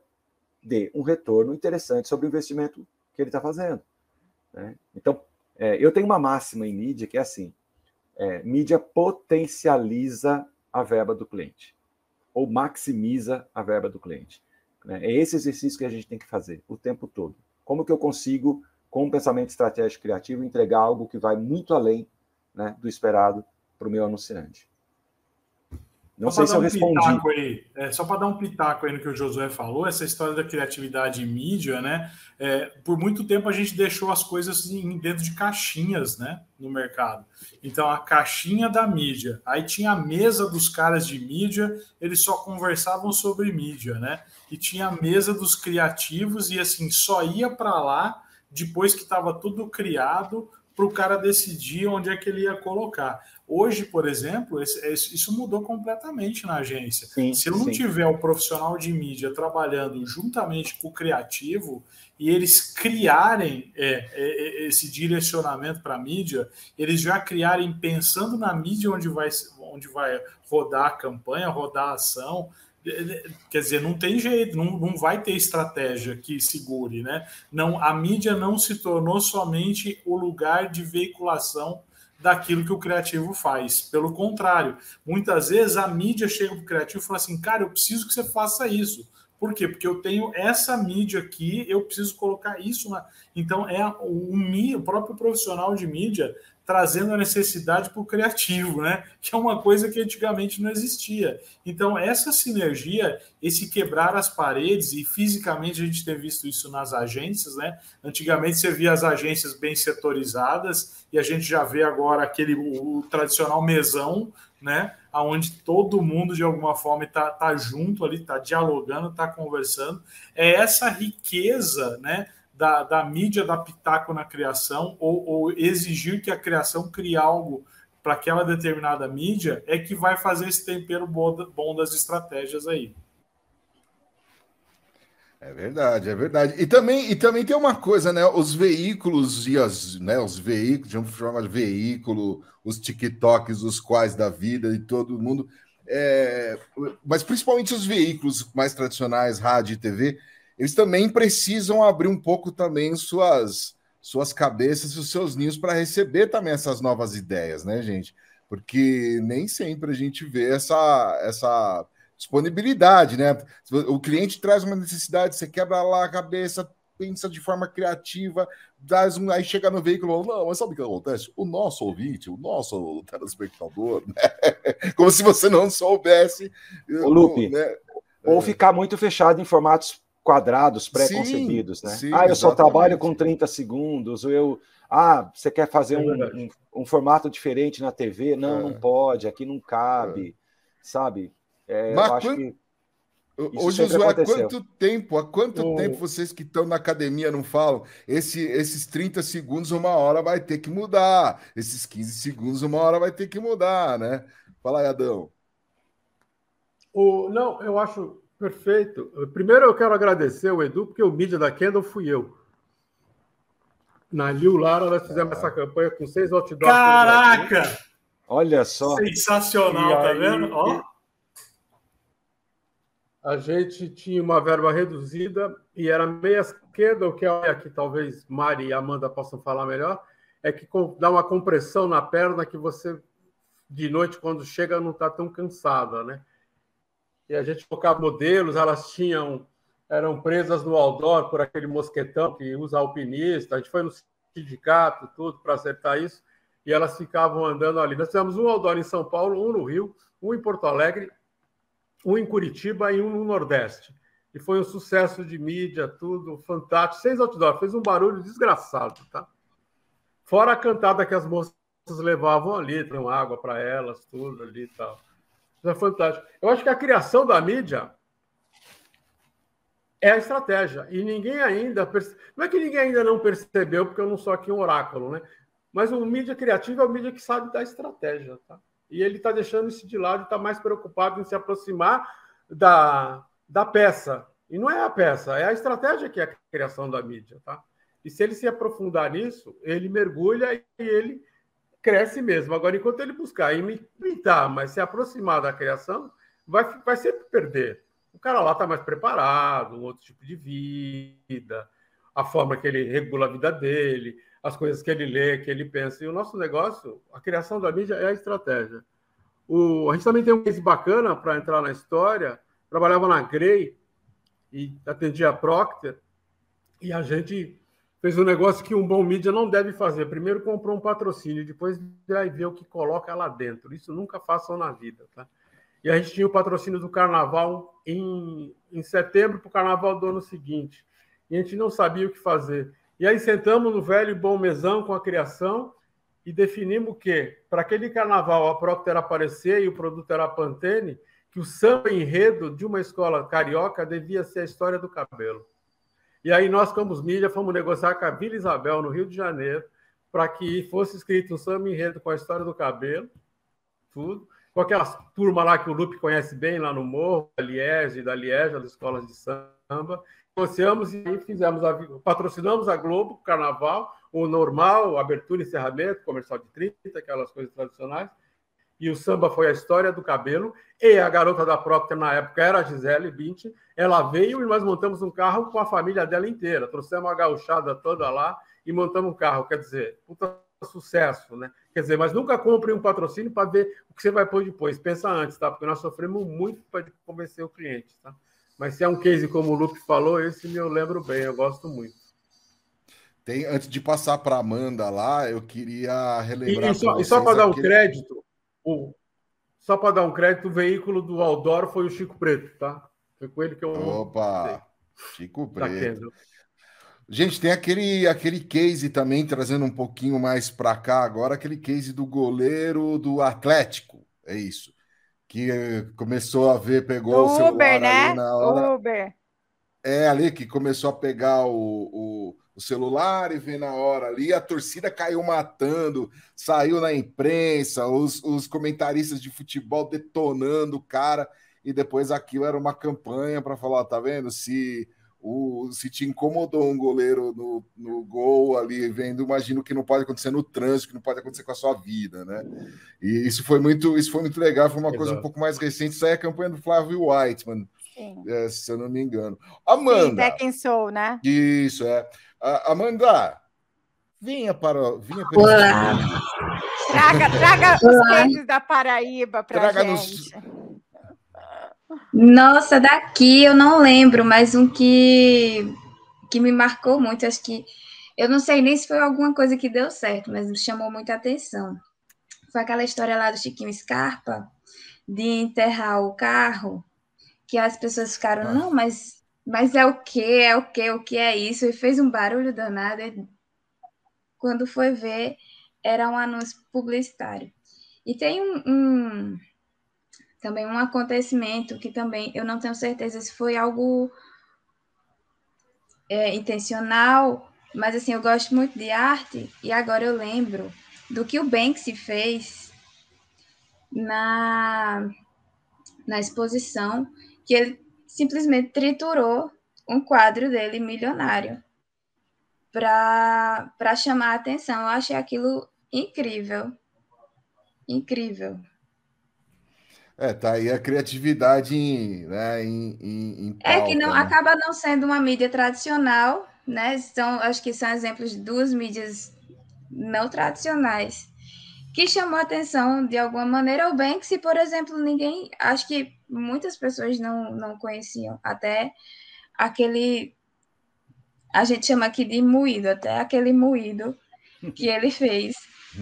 Speaker 4: dê um retorno interessante sobre o investimento que ele está fazendo. Né? Então, é, eu tenho uma máxima em mídia que é assim: é, mídia potencializa a verba do cliente ou maximiza a verba do cliente. Né? É esse exercício que a gente tem que fazer o tempo todo. Como que eu consigo, com um pensamento estratégico criativo, entregar algo que vai muito além né, do esperado para o meu anunciante?
Speaker 6: Não só sei se eu um respondi. Aí, é, só para dar um pitaco aí no que o Josué falou, essa história da criatividade em mídia, né? É, por muito tempo a gente deixou as coisas assim, dentro de caixinhas, né? No mercado. Então, a caixinha da mídia. Aí tinha a mesa dos caras de mídia, eles só conversavam sobre mídia, né? E tinha a mesa dos criativos, e assim, só ia para lá depois que estava tudo criado para o cara decidir onde é que ele ia colocar. Hoje, por exemplo, isso mudou completamente na agência. Sim, Se eu não sim. tiver o profissional de mídia trabalhando juntamente com o criativo e eles criarem é, é, é esse direcionamento para a mídia, eles já criarem pensando na mídia onde vai, onde vai rodar a campanha, rodar a ação, é, quer dizer, não tem jeito, não, não vai ter estratégia que segure, né? Não, a mídia não se tornou somente o lugar de veiculação daquilo que o criativo faz. Pelo contrário, muitas vezes a mídia chega para o criativo e fala assim: cara, eu preciso que você faça isso. Por quê? Porque eu tenho essa mídia aqui, eu preciso colocar isso na. Então, é o, o próprio profissional de mídia trazendo a necessidade para o criativo, né? Que é uma coisa que antigamente não existia. Então, essa sinergia, esse quebrar as paredes, e fisicamente a gente tem visto isso nas agências, né? Antigamente você via as agências bem setorizadas, e a gente já vê agora aquele o, o tradicional mesão, né? Onde todo mundo, de alguma forma, está tá junto ali, está dialogando, está conversando. É essa riqueza, né? Da, da mídia dar pitaco na criação ou, ou exigir que a criação crie algo para aquela determinada mídia é que vai fazer esse tempero bom das estratégias aí.
Speaker 1: É verdade, é verdade. E também, e também tem uma coisa, né? Os veículos e as, né, os veículos, vamos chamar de veículo, os TikToks, os quais da vida e todo mundo, é, mas principalmente os veículos mais tradicionais, rádio e TV, eles também precisam abrir um pouco também suas suas cabeças e os seus ninhos para receber também essas novas ideias, né, gente? Porque nem sempre a gente vê essa essa disponibilidade, né? O cliente traz uma necessidade, você quebra lá a cabeça, pensa de forma criativa, traz um, aí chega no veículo, não, mas sabe o que acontece? O nosso ouvinte, o nosso telespectador, né? como se você não soubesse.
Speaker 4: O Lupe, né? Ou ficar muito fechado em formatos quadrados pré-concebidos, né? Sim, ah, eu só trabalho com 30 segundos, ou eu. Ah, você quer fazer é um, um, um, formato diferente na TV? Não, é. não pode, aqui não cabe, é. sabe?
Speaker 1: É, Mas, eu acho quando... que. Ô, Josué, há quanto tempo, há quanto o... tempo vocês que estão na academia não falam? Esse, esses 30 segundos, uma hora vai ter que mudar. Esses 15 segundos, uma hora vai ter que mudar, né? Fala aí, Adão.
Speaker 3: O, não, eu acho Perfeito. Primeiro eu quero agradecer o Edu, porque o mídia da Kendall fui eu. Na Liu Lara, nós fizemos essa campanha com seis outdoors.
Speaker 6: Caraca!
Speaker 4: Olha só.
Speaker 6: Sensacional, tá vendo? Ó.
Speaker 3: A gente tinha uma verba reduzida e era meia esquerda, o que é que talvez Mari e Amanda possam falar melhor, é que dá uma compressão na perna que você, de noite, quando chega, não está tão cansada, né? E a gente colocava modelos, elas tinham eram presas no outdoor por aquele mosquetão que usa alpinista. A gente foi no sindicato, tudo, para acertar isso, e elas ficavam andando ali. Nós fizemos um outdoor em São Paulo, um no Rio, um em Porto Alegre, um em Curitiba e um no Nordeste. E foi um sucesso de mídia, tudo fantástico. Seis outdoor, fez um barulho desgraçado, tá? Fora a cantada que as moças levavam ali, tinham água para elas, tudo ali e tal. Isso é fantástico. Eu acho que a criação da mídia é a estratégia. E ninguém ainda. Perce... Não é que ninguém ainda não percebeu, porque eu não sou aqui um oráculo, né? Mas o mídia criativo é o mídia que sabe da estratégia, tá? E ele está deixando isso de lado está mais preocupado em se aproximar da, da peça. E não é a peça, é a estratégia que é a criação da mídia, tá? E se ele se aprofundar nisso, ele mergulha e ele cresce mesmo. Agora, enquanto ele buscar imitar, mas se aproximar da criação, vai, vai sempre perder. O cara lá está mais preparado, um outro tipo de vida, a forma que ele regula a vida dele, as coisas que ele lê, que ele pensa. E o nosso negócio, a criação da mídia é a estratégia. O, a gente também tem um case bacana para entrar na história. Trabalhava na Grey e atendia a Procter, e a gente fez um negócio que um bom mídia não deve fazer. Primeiro comprou um patrocínio, depois vai ver o que coloca lá dentro. Isso nunca façam na vida, tá? E a gente tinha o patrocínio do carnaval em, em setembro para o carnaval do ano seguinte. E a gente não sabia o que fazer. E aí sentamos no velho bom mesão com a criação e definimos que, para aquele carnaval, a Procter aparecer e o produto era a Pantene, que o samba enredo de uma escola carioca devia ser a história do cabelo. E aí nós, como mídia, fomos negociar com a Vila Isabel, no Rio de Janeiro, para que fosse escrito um samba enredo com a história do cabelo, tudo, com aquelas turma lá que o Lupe conhece bem lá no Morro, da Liege, da Liege, das escolas de samba. Negociamos e fizemos a, patrocinamos a Globo, Carnaval, o normal, abertura, encerramento, comercial de 30, aquelas coisas tradicionais. E o samba foi a história do cabelo. E a garota da Procter, na época, era a Gisele Bündchen. Ela veio e nós montamos um carro com a família dela inteira. Trouxemos a gauchada toda lá e montamos um carro. Quer dizer, puta sucesso, né? Quer dizer, mas nunca compre um patrocínio para ver o que você vai pôr depois. Pensa antes, tá? Porque nós sofremos muito para convencer o cliente, tá? Mas se é um case como o Luke falou, esse me eu lembro bem, eu gosto muito.
Speaker 1: Tem, antes de passar para Amanda lá, eu queria relembrar.
Speaker 3: E, e só, só para dar um crédito, o, só para dar um crédito, o veículo do Aldoro foi o Chico Preto, tá? Foi com ele que eu.
Speaker 1: Opa! Chico tá Preto. Gente, tem aquele, aquele case também, trazendo um pouquinho mais para cá agora, aquele case do goleiro do Atlético. É isso. Que eh, começou a ver, pegou Uber, o celular né? ali na hora. Uber. É, ali que começou a pegar o, o, o, celular e ver na hora ali, a torcida caiu matando, saiu na imprensa, os, os comentaristas de futebol detonando o cara, e depois aquilo era uma campanha para falar, tá vendo? Se o, se te incomodou um goleiro no, no gol ali, vendo, imagino que não pode acontecer no trânsito, que não pode acontecer com a sua vida, né? E isso foi muito, isso foi muito legal, foi uma Exato. coisa um pouco mais recente. Isso aí é a campanha do Flávio Whiteman, é, se eu não me engano. Amanda.
Speaker 2: Sim, quem sou, né?
Speaker 1: Isso, é. Amanda, venha para. Venha para Olá.
Speaker 2: Traga, traga Olá. os da Paraíba para gente. Nos
Speaker 5: nossa, daqui eu não lembro, mas um que, que me marcou muito, acho que eu não sei nem se foi alguma coisa que deu certo, mas me chamou muita atenção. Foi aquela história lá do Chiquinho Scarpa, de enterrar o carro, que as pessoas ficaram, ah. não, mas, mas é o que, é o que, o que é isso? E fez um barulho danado. E quando foi ver, era um anúncio publicitário. E tem um, um também um acontecimento que também eu não tenho certeza se foi algo é, intencional, mas assim, eu gosto muito de arte e agora eu lembro do que o Banksy fez na, na exposição, que ele simplesmente triturou um quadro dele milionário para chamar a atenção. Eu achei aquilo incrível. Incrível.
Speaker 1: É, tá aí a criatividade em, né, em, em, em
Speaker 5: pauta, É que não né? acaba não sendo uma mídia tradicional, né? São, acho que são exemplos de duas mídias não tradicionais que chamou a atenção de alguma maneira. O Banksy, por exemplo, ninguém, acho que muitas pessoas não, não conheciam, até aquele, a gente chama aqui de moído, até aquele moído que ele fez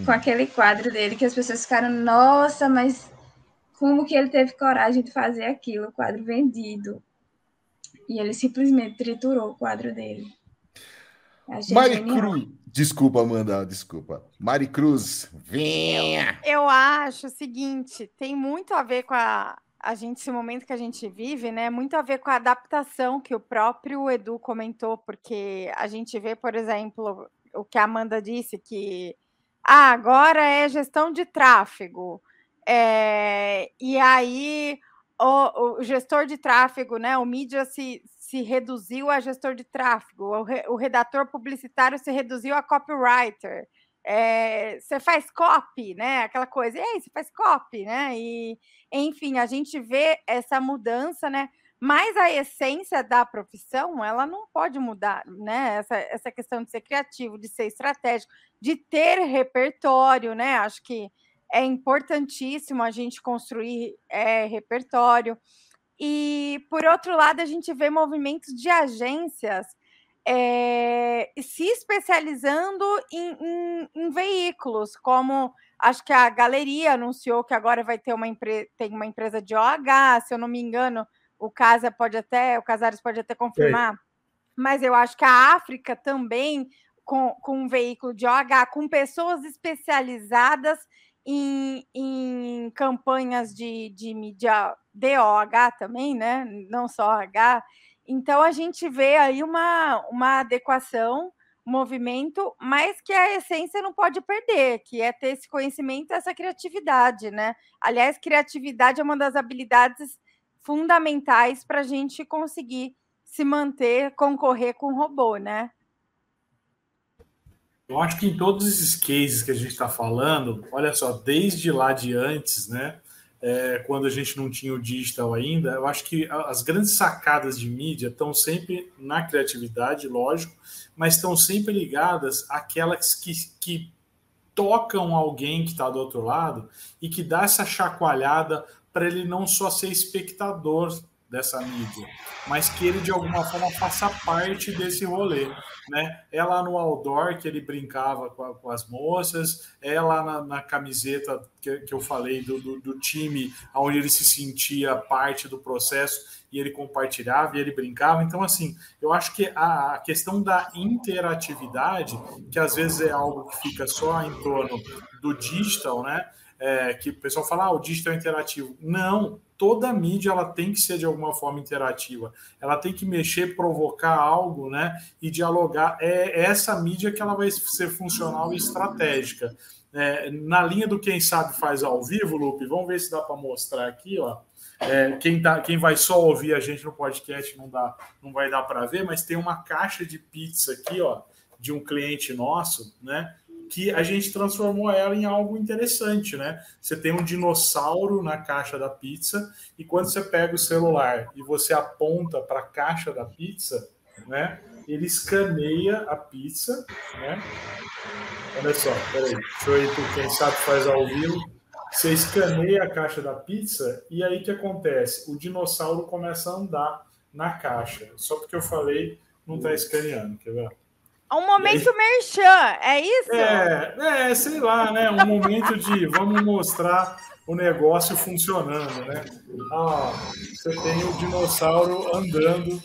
Speaker 5: com hum. aquele quadro dele, que as pessoas ficaram, nossa, mas como que ele teve coragem de fazer aquilo, o quadro vendido. E ele simplesmente triturou o quadro dele.
Speaker 1: Maricruz. Desculpa, Amanda, desculpa. Maricruz, venha!
Speaker 2: Eu, eu acho o seguinte: tem muito a ver com a, a gente, esse momento que a gente vive, né? Muito a ver com a adaptação que o próprio Edu comentou, porque a gente vê, por exemplo, o que a Amanda disse, que ah, agora é gestão de tráfego. É, e aí o, o, gestor de tráfego, né? O mídia se, se reduziu a gestor de tráfego, o, re, o redator publicitário se reduziu a copywriter. É, você faz copy, né? Aquela coisa, e aí, você faz copy, né? E, enfim, a gente vê essa mudança, né? Mas a essência da profissão, ela não pode mudar, né? Essa, essa questão de ser criativo, de ser estratégico, de ter repertório, né? Acho que é importantíssimo a gente construir é, repertório. E, por outro lado, a gente vê movimentos de agências é, se especializando em, em, em, veículos, como acho que a Galeria anunciou que agora vai ter uma, empre tem uma empresa de OH, se eu não me engano, o Casa pode até, o Casares pode até confirmar, mas eu acho que a África também, com, com um veículo de OH, com pessoas especializadas em, em campanhas de, de mídia DOH também, né? Não só H. Então a gente vê aí uma, uma adequação, movimento, mas que a essência não pode perder, que é ter esse conhecimento, essa criatividade, né? Aliás, criatividade é uma das habilidades fundamentais para a gente conseguir se manter, concorrer com o robô, né?
Speaker 6: Eu acho que em todos esses cases que a gente está falando, olha só, desde lá de antes, né? É, quando a gente não tinha o digital ainda, eu acho que as grandes sacadas de mídia estão sempre na criatividade, lógico, mas estão sempre ligadas àquelas que, que tocam alguém que está do outro lado e que dá essa chacoalhada para ele não só ser espectador dessa mídia, mas que ele de alguma forma faça parte desse rolê, né? É lá no outdoor que ele brincava com, a, com as moças, é lá na, na camiseta que, que, eu falei do, do, do, time, onde ele se sentia parte do processo e ele compartilhava e ele brincava. Então, assim, eu acho que a, a questão da interatividade, que às vezes é algo que fica só em torno do digital, né? É, que o pessoal fala, ah, o digital é interativo. Não, toda mídia ela tem que ser de alguma forma interativa. Ela tem que mexer, provocar algo, né? E dialogar. É essa mídia que ela vai ser funcional e estratégica. É, na linha do quem sabe faz ao vivo, Lupe, vamos ver se dá para mostrar aqui, ó. É, quem, tá, quem vai só ouvir a gente no podcast não dá, não vai dar para ver, mas tem uma caixa de pizza aqui, ó, de um cliente nosso, né? Que a gente transformou ela em algo interessante, né? Você tem um dinossauro na caixa da pizza e quando você pega o celular e você aponta para a caixa da pizza, né? Ele escaneia a pizza, né? Olha só, peraí, deixa eu ir por quem sabe faz ao vivo. Você escaneia a caixa da pizza e aí o que acontece? O dinossauro começa a andar na caixa. Só porque eu falei, não está escaneando, quer ver?
Speaker 2: Um momento aí, merchan, é isso?
Speaker 6: É, é, sei lá, né? Um momento de vamos mostrar o negócio funcionando, né? Ah, você tem o dinossauro andando.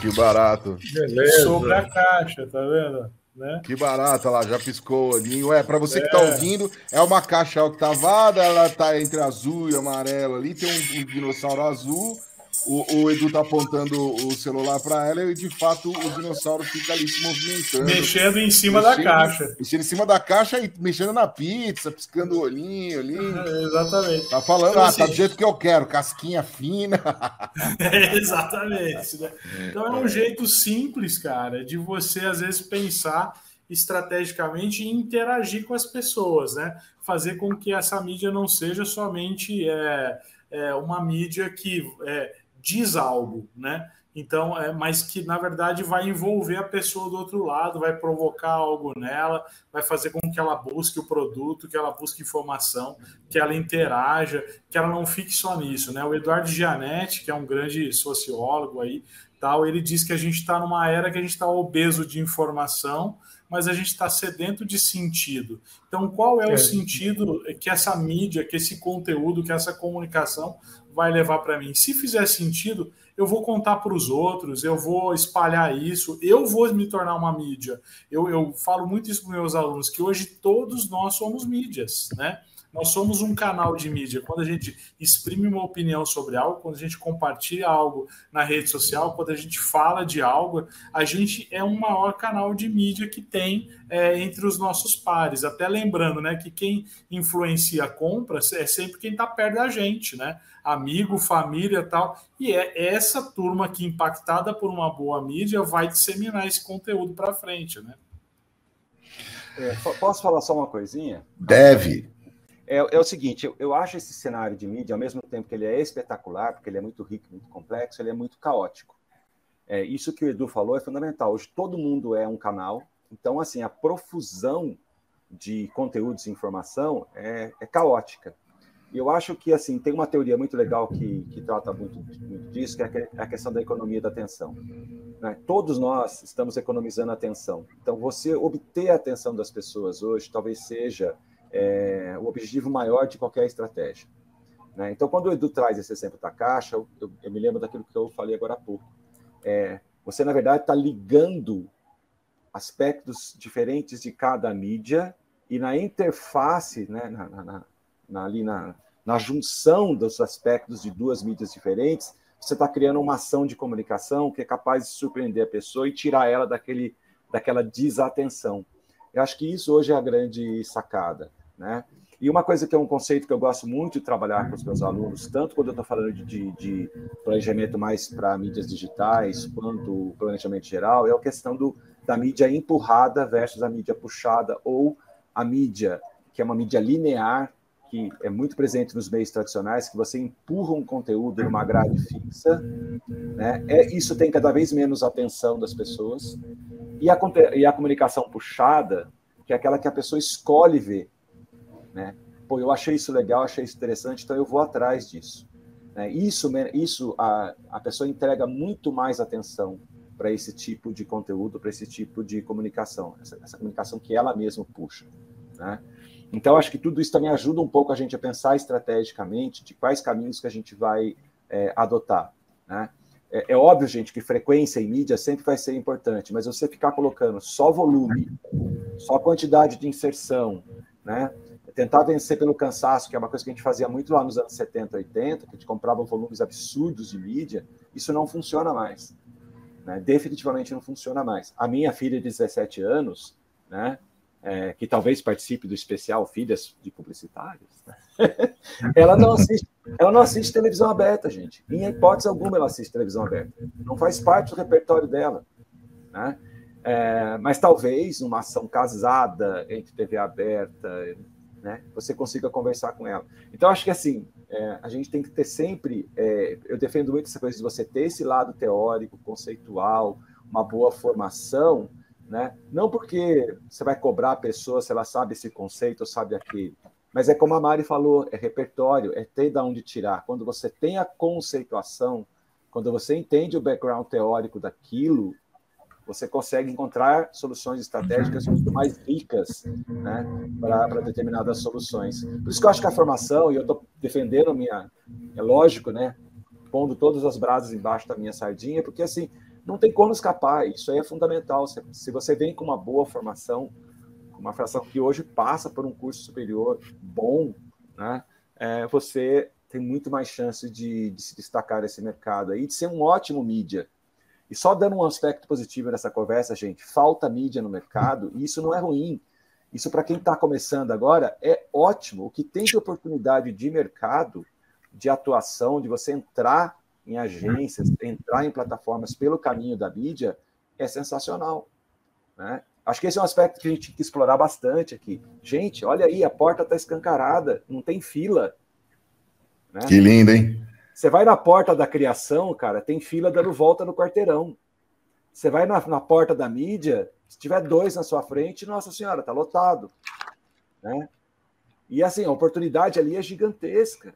Speaker 1: Que barato.
Speaker 6: Beleza. Sobre a caixa, tá vendo? Né?
Speaker 1: Que barato, lá já piscou o olhinho. É, para você que tá é. ouvindo, é uma caixa octavada, ela tá entre azul e amarelo ali, tem um, um dinossauro azul o, o, Edu tá apontando o celular para ela e de fato o dinossauro fica ali se movimentando.
Speaker 6: Mexendo em cima mexendo, da caixa.
Speaker 1: Mexendo em cima da caixa e mexendo na pizza, piscando o olhinho ali.
Speaker 6: É, exatamente.
Speaker 1: Tá falando, então, ah, assim, tá do jeito que eu quero, casquinha fina.
Speaker 6: É, exatamente. Né? Então é um jeito simples, cara, de você às vezes pensar estrategicamente e interagir com as pessoas, né? Fazer com que essa mídia não seja somente é, é, uma mídia que é, diz algo, né? Então, é, mas que na verdade vai envolver a pessoa do outro lado, vai provocar algo nela, vai fazer com que ela busque o produto, que ela busque informação, que ela interaja, que ela não fique só nisso, né? O Eduardo Gianetti, que é um grande sociólogo aí, tal, ele diz que a gente está numa era que a gente está obeso de informação, mas a gente está sedento de sentido. Então, qual é, é o sentido que essa mídia, que esse conteúdo, que essa comunicação vai levar para mim. Se fizer sentido, eu vou contar para os outros, eu vou espalhar isso, eu vou me tornar uma mídia. Eu, eu falo muito isso para meus alunos, que hoje todos nós somos mídias, né? Nós somos um canal de mídia. Quando a gente exprime uma opinião sobre algo, quando a gente compartilha algo na rede social, quando a gente fala de algo, a gente é um maior canal de mídia que tem é, entre os nossos pares. Até lembrando, né, que quem influencia a compra é sempre quem está perto da gente, né? Amigo, família, tal. E é essa turma que impactada por uma boa mídia vai disseminar esse conteúdo para frente, né?
Speaker 4: É, posso falar só uma coisinha?
Speaker 1: Deve
Speaker 4: é, é o seguinte, eu, eu, acho esse cenário de mídia, ao mesmo tempo que ele é espetacular, porque ele é muito rico, muito complexo, ele é muito caótico. É, isso que o Edu falou é fundamental. Hoje todo mundo é um canal, então assim a profusão de conteúdos e informação é, é caótica. E eu acho que assim tem uma teoria muito legal que, que trata muito, muito disso, que é a questão da economia da atenção. Né? Todos nós estamos economizando atenção. Então você obter a atenção das pessoas hoje talvez seja é, o objetivo maior de qualquer estratégia. Né? Então, quando o Edu traz esse exemplo da caixa, eu, eu, me lembro daquilo que eu falei agora há pouco. É, você, na verdade, está ligando aspectos diferentes de cada mídia e na interface, né, na, na, na, ali na, na junção dos aspectos de duas mídias diferentes, você está criando uma ação de comunicação que é capaz de surpreender a pessoa e tirar ela daquele, daquela desatenção. Eu acho que isso hoje é a grande sacada. Né? E uma coisa que é um conceito que eu gosto muito de trabalhar com os meus alunos, tanto quando eu estou falando de, de, planejamento mais para mídias digitais, quanto planejamento geral, é a questão do, da mídia empurrada versus a mídia puxada, ou a mídia, que é uma mídia linear, que é muito presente nos meios tradicionais, que você empurra um conteúdo numa grade fixa, né? É, isso tem cada vez menos atenção das pessoas, e a, e a comunicação puxada, que é aquela que a pessoa escolhe ver, né? Pô, eu achei isso legal, achei isso interessante, então eu vou atrás disso. Né? Isso, isso a, a pessoa entrega muito mais atenção para esse tipo de conteúdo, para esse tipo de comunicação, essa, essa comunicação que ela mesma puxa. Né? Então, acho que tudo isso também ajuda um pouco a gente a pensar estrategicamente de quais caminhos que a gente vai é, adotar. Né? É, é, óbvio, gente, que frequência e mídia sempre vai ser importante, mas você ficar colocando só volume, só quantidade de inserção, né? Tentar vencer pelo cansaço, que é uma coisa que a gente fazia muito lá nos anos 70, 80, que a gente comprava volumes absurdos de mídia, isso não funciona mais. Né? Definitivamente não funciona mais. A minha filha de 17 anos, né, é, que talvez participe do especial Filhas de Publicitários, né? ela, não assiste, ela não assiste televisão aberta, gente. Em hipótese alguma ela assiste televisão aberta. Não faz parte do repertório dela. Né? É, mas talvez uma ação casada entre TV aberta, né, você consiga conversar com ela. Então, acho que assim, é, a gente tem que ter sempre. É, eu defendo muito essa coisa de você ter esse lado teórico, conceitual, uma boa formação, né? Não porque você vai cobrar a pessoa se ela sabe esse conceito ou sabe aquele, mas é como a Mari falou, é repertório, é ter de onde tirar. Quando você tem a conceituação, quando você entende o background teórico daquilo, você consegue encontrar soluções estratégicas muito mais ricas né, para determinadas soluções. Por isso que eu acho que a formação, e eu estou defendendo minha, é lógico, né, pondo todas as brasas embaixo da minha sardinha, porque assim, não tem como escapar, isso aí é fundamental. Se, se você vem com uma boa formação, uma formação que hoje passa por um curso superior bom, né, é, você tem muito mais chance de, de se destacar nesse mercado aí, de ser um ótimo mídia, e só dando um aspecto positivo nessa conversa, gente, falta mídia no mercado, e isso não é ruim. Isso, para quem está começando agora, é ótimo. O que tem de oportunidade de mercado, de atuação, de você entrar em agências, entrar em plataformas pelo caminho da mídia, é sensacional. Né? Acho que esse é um aspecto que a gente tem que explorar bastante aqui. Gente, olha aí, a porta está escancarada, não tem fila.
Speaker 1: Né? Que lindo, hein?
Speaker 4: Você vai na porta da criação, cara, tem fila dando volta no quarteirão. Você vai na, na porta da mídia, se tiver dois na sua frente, nossa senhora, tá lotado. Né? E assim, a oportunidade ali é gigantesca.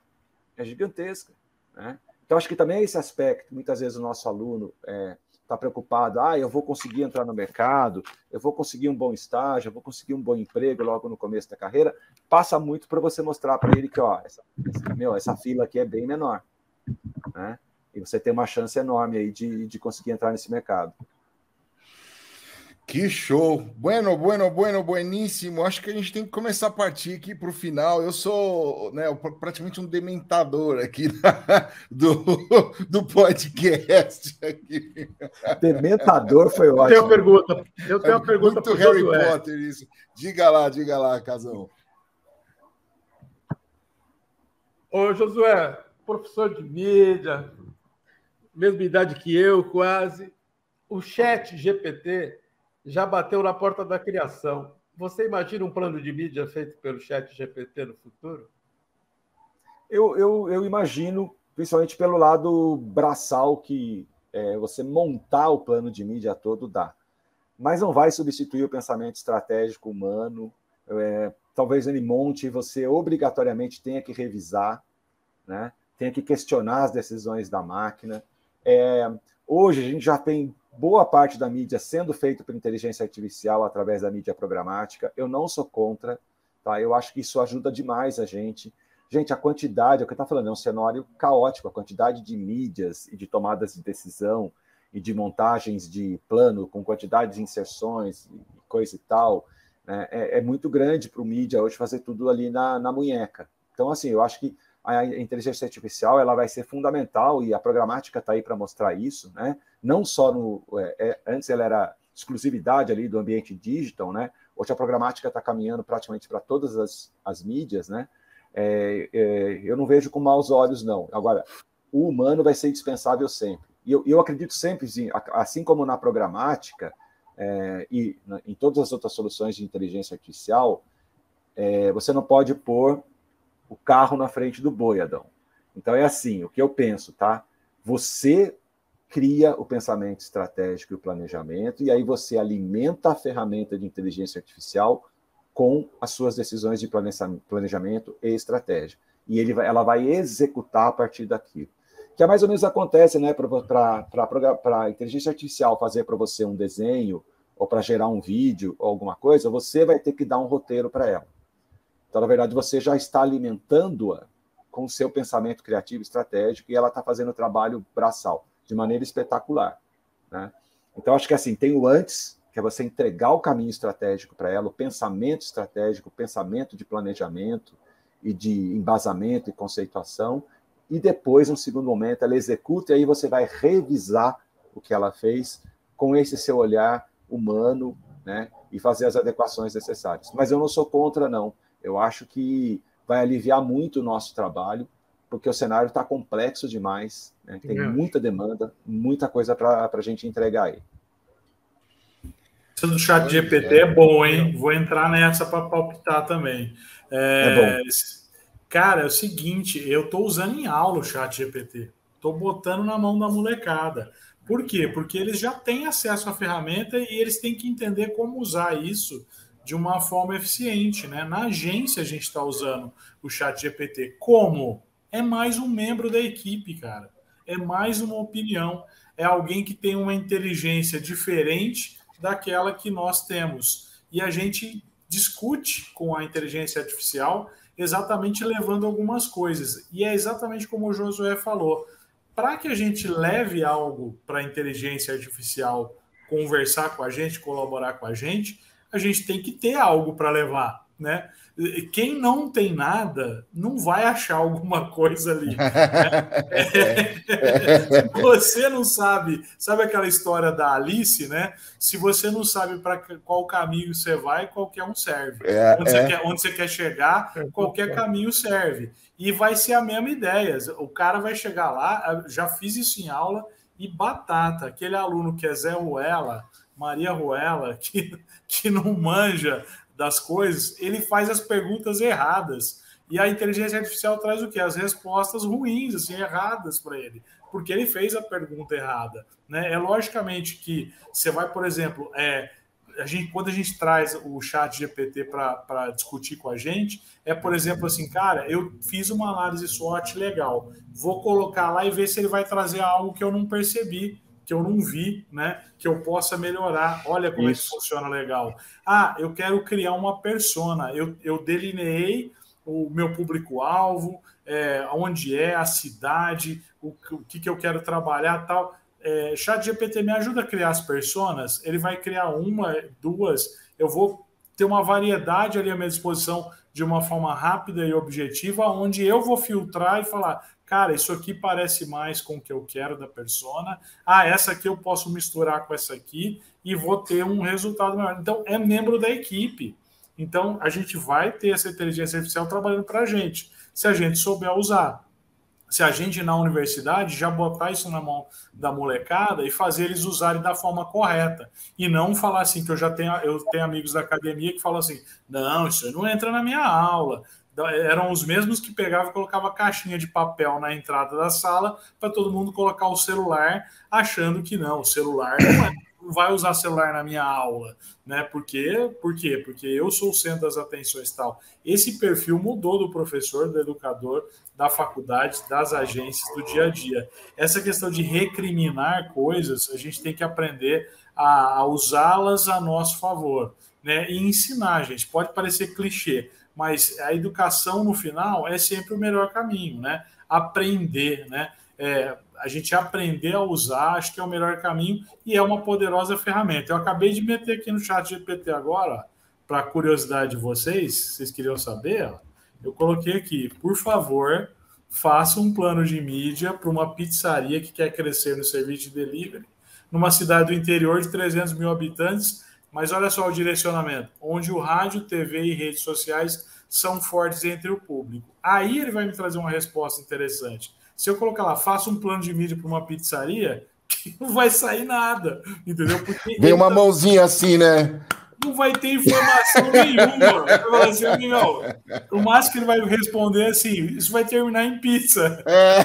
Speaker 4: É gigantesca. Né? Então, acho que também é esse aspecto. Muitas vezes o nosso aluno está é, tá preocupado, ah, eu vou conseguir entrar no mercado, eu vou conseguir um bom estágio, eu vou conseguir um bom emprego logo no começo da carreira. Passa muito para você mostrar para ele que, ó, essa, essa, meu, essa fila aqui é bem menor. Né? E você tem uma chance enorme aí de, de conseguir entrar nesse mercado.
Speaker 1: Que show! Bueno, bueno, bueno, bueníssimo. Acho que a gente tem que começar a partir aqui para o final. Eu sou né, praticamente um dementador aqui do, do podcast. Aqui.
Speaker 4: Dementador foi ótimo. Eu
Speaker 3: tenho uma pergunta. Eu tenho uma é pergunta
Speaker 1: para Harry Josué. Potter isso. Diga lá, diga lá, Casão.
Speaker 3: Ô, Josué, professor de mídia, mesma idade que eu, quase. O chat GPT já bateu na porta da criação. Você imagina um plano de mídia feito pelo chat GPT no futuro?
Speaker 4: Eu, eu, eu imagino, principalmente pelo lado braçal, que é, você montar o plano de mídia todo dá. Mas não vai substituir o pensamento estratégico humano. É, talvez ele monte e você obrigatoriamente tenha que revisar, né? Tenha que questionar as decisões da máquina. É, hoje a gente já tem boa parte da mídia sendo feita por inteligência artificial através da mídia programática. Eu não sou contra, tá? Eu acho que isso ajuda demais a gente. Gente, a quantidade, é o que está falando, é um cenário caótico, a quantidade de mídias e de tomadas de decisão e de montagens de plano com quantidade de inserções e coisa e tal, né? é, é, muito grande para o mídia hoje fazer tudo ali na, na munheca. Então, assim, eu acho que a inteligência artificial ela vai ser fundamental e a programática está aí para mostrar isso, né? Não só no é, é, antes ela era exclusividade ali do ambiente digital, né? Hoje a programática está caminhando praticamente para todas as, as mídias, né? É, é, eu não vejo com maus olhos não. Agora o humano vai ser indispensável sempre. E eu, eu acredito sempre, assim como na programática é, e na, em todas as outras soluções de inteligência artificial, é, você não pode pôr o carro na frente do boi, Adão. Então é assim, o que eu penso, tá? Você cria o pensamento estratégico e o planejamento, e aí você alimenta a ferramenta de inteligência artificial com as suas decisões de planejamento e estratégia. E ele vai, ela vai executar a partir daquilo. Que é mais ou menos acontece, né? Para a inteligência artificial fazer para você um desenho, ou para gerar um vídeo, ou alguma coisa, você vai ter que dar um roteiro para ela. Então, na verdade, você já está alimentando-a com o seu pensamento criativo estratégico e ela está fazendo o trabalho braçal de maneira espetacular. Né? Então, acho que assim, tem o antes, que é você entregar o caminho estratégico para ela, o pensamento estratégico, o pensamento de planejamento e de embasamento e conceituação, e depois, no segundo momento, ela executa e aí você vai revisar o que ela fez com esse seu olhar humano, né, e fazer as adequações necessárias. Mas eu não sou contra, não. Eu acho que vai aliviar muito o nosso trabalho, porque o cenário está complexo demais, né? tem é. muita demanda, muita coisa para a gente entregar aí.
Speaker 6: Isso do chat GPT é bom, hein? Vou entrar nessa para palpitar também. É, é cara, é o seguinte, eu estou usando em aula o chat GPT. Estou botando na mão da molecada. Por quê? Porque eles já têm acesso à ferramenta e eles têm que entender como usar isso de uma forma eficiente. Né? Na agência a gente está usando o chat GPT. Como? É mais um membro da equipe, cara. É mais uma opinião. É alguém que tem uma inteligência diferente daquela que nós temos. E a gente discute com a inteligência artificial exatamente levando algumas coisas. E é exatamente como o Josué falou. Para que a gente leve algo para a inteligência artificial conversar com a gente, colaborar com a gente, a gente tem que ter algo para levar, né? Quem não tem nada não vai achar alguma coisa ali. Né? É, você não sabe, sabe aquela história da Alice, né? Se você não sabe para qual caminho você vai, qualquer um serve. É, onde, é. Você quer, onde você quer chegar, qualquer caminho serve. E vai ser a mesma ideia. O cara vai chegar lá, já fiz isso em aula, e batata, aquele aluno que é Zé Ruela, Maria Ruela, que, que não manja das coisas, ele faz as perguntas erradas. E a inteligência artificial traz o que? As respostas ruins, assim, erradas para ele, porque ele fez a pergunta errada. Né? É logicamente que você vai, por exemplo, é, a gente, quando a gente traz o chat GPT para discutir com a gente, é, por exemplo, assim, cara, eu fiz uma análise SWOT legal, vou colocar lá e ver se ele vai trazer algo que eu não percebi que eu não vi, né? Que eu possa melhorar. Olha como Isso. é que funciona legal. Ah, eu quero criar uma persona. Eu, eu delineei o meu público-alvo, é, onde é a cidade, o, o que, que eu quero trabalhar tal. É, Chat GPT me ajuda a criar as personas, ele vai criar uma, duas, eu vou ter uma variedade ali à minha disposição de uma forma rápida e objetiva, onde eu vou filtrar e falar, cara, isso aqui parece mais com o que eu quero da persona, ah, essa aqui eu posso misturar com essa aqui e vou ter um resultado melhor. Então, é membro da equipe. Então, a gente vai ter essa inteligência artificial trabalhando para a gente, se a gente souber usar. Se a gente, na universidade, já botar isso na mão da molecada e fazer eles usarem da forma correta. E não falar assim, que eu já tenho, eu tenho amigos da academia que falam assim: não, isso não entra na minha aula. Eram os mesmos que pegavam e colocavam caixinha de papel na entrada da sala para todo mundo colocar o celular, achando que não, o celular não é não vai usar celular na minha aula, né? Por quê? Por quê? Porque eu sou o centro das atenções tal. Esse perfil mudou do professor, do educador, da faculdade, das agências, do dia a dia. Essa questão de recriminar coisas, a gente tem que aprender a, a usá-las a nosso favor, né? E ensinar, gente. Pode parecer clichê, mas a educação no final é sempre o melhor caminho, né? Aprender, né? É, a gente aprender a usar, acho que é o melhor caminho e é uma poderosa ferramenta. Eu acabei de meter aqui no chat GPT agora, para curiosidade de vocês, vocês queriam saber, eu coloquei aqui, por favor, faça um plano de mídia para uma pizzaria que quer crescer no serviço de delivery, numa cidade do interior de 300 mil habitantes, mas olha só o direcionamento, onde o rádio, TV e redes sociais são fortes entre o público. Aí ele vai me trazer uma resposta interessante. Se eu colocar lá, faça um plano de mídia para uma pizzaria, não vai sair nada, entendeu?
Speaker 1: Porque Vem uma tá... mãozinha assim, né?
Speaker 6: Não vai ter informação nenhuma. Assim, não, o máximo que ele vai responder é assim: isso vai terminar em pizza. É.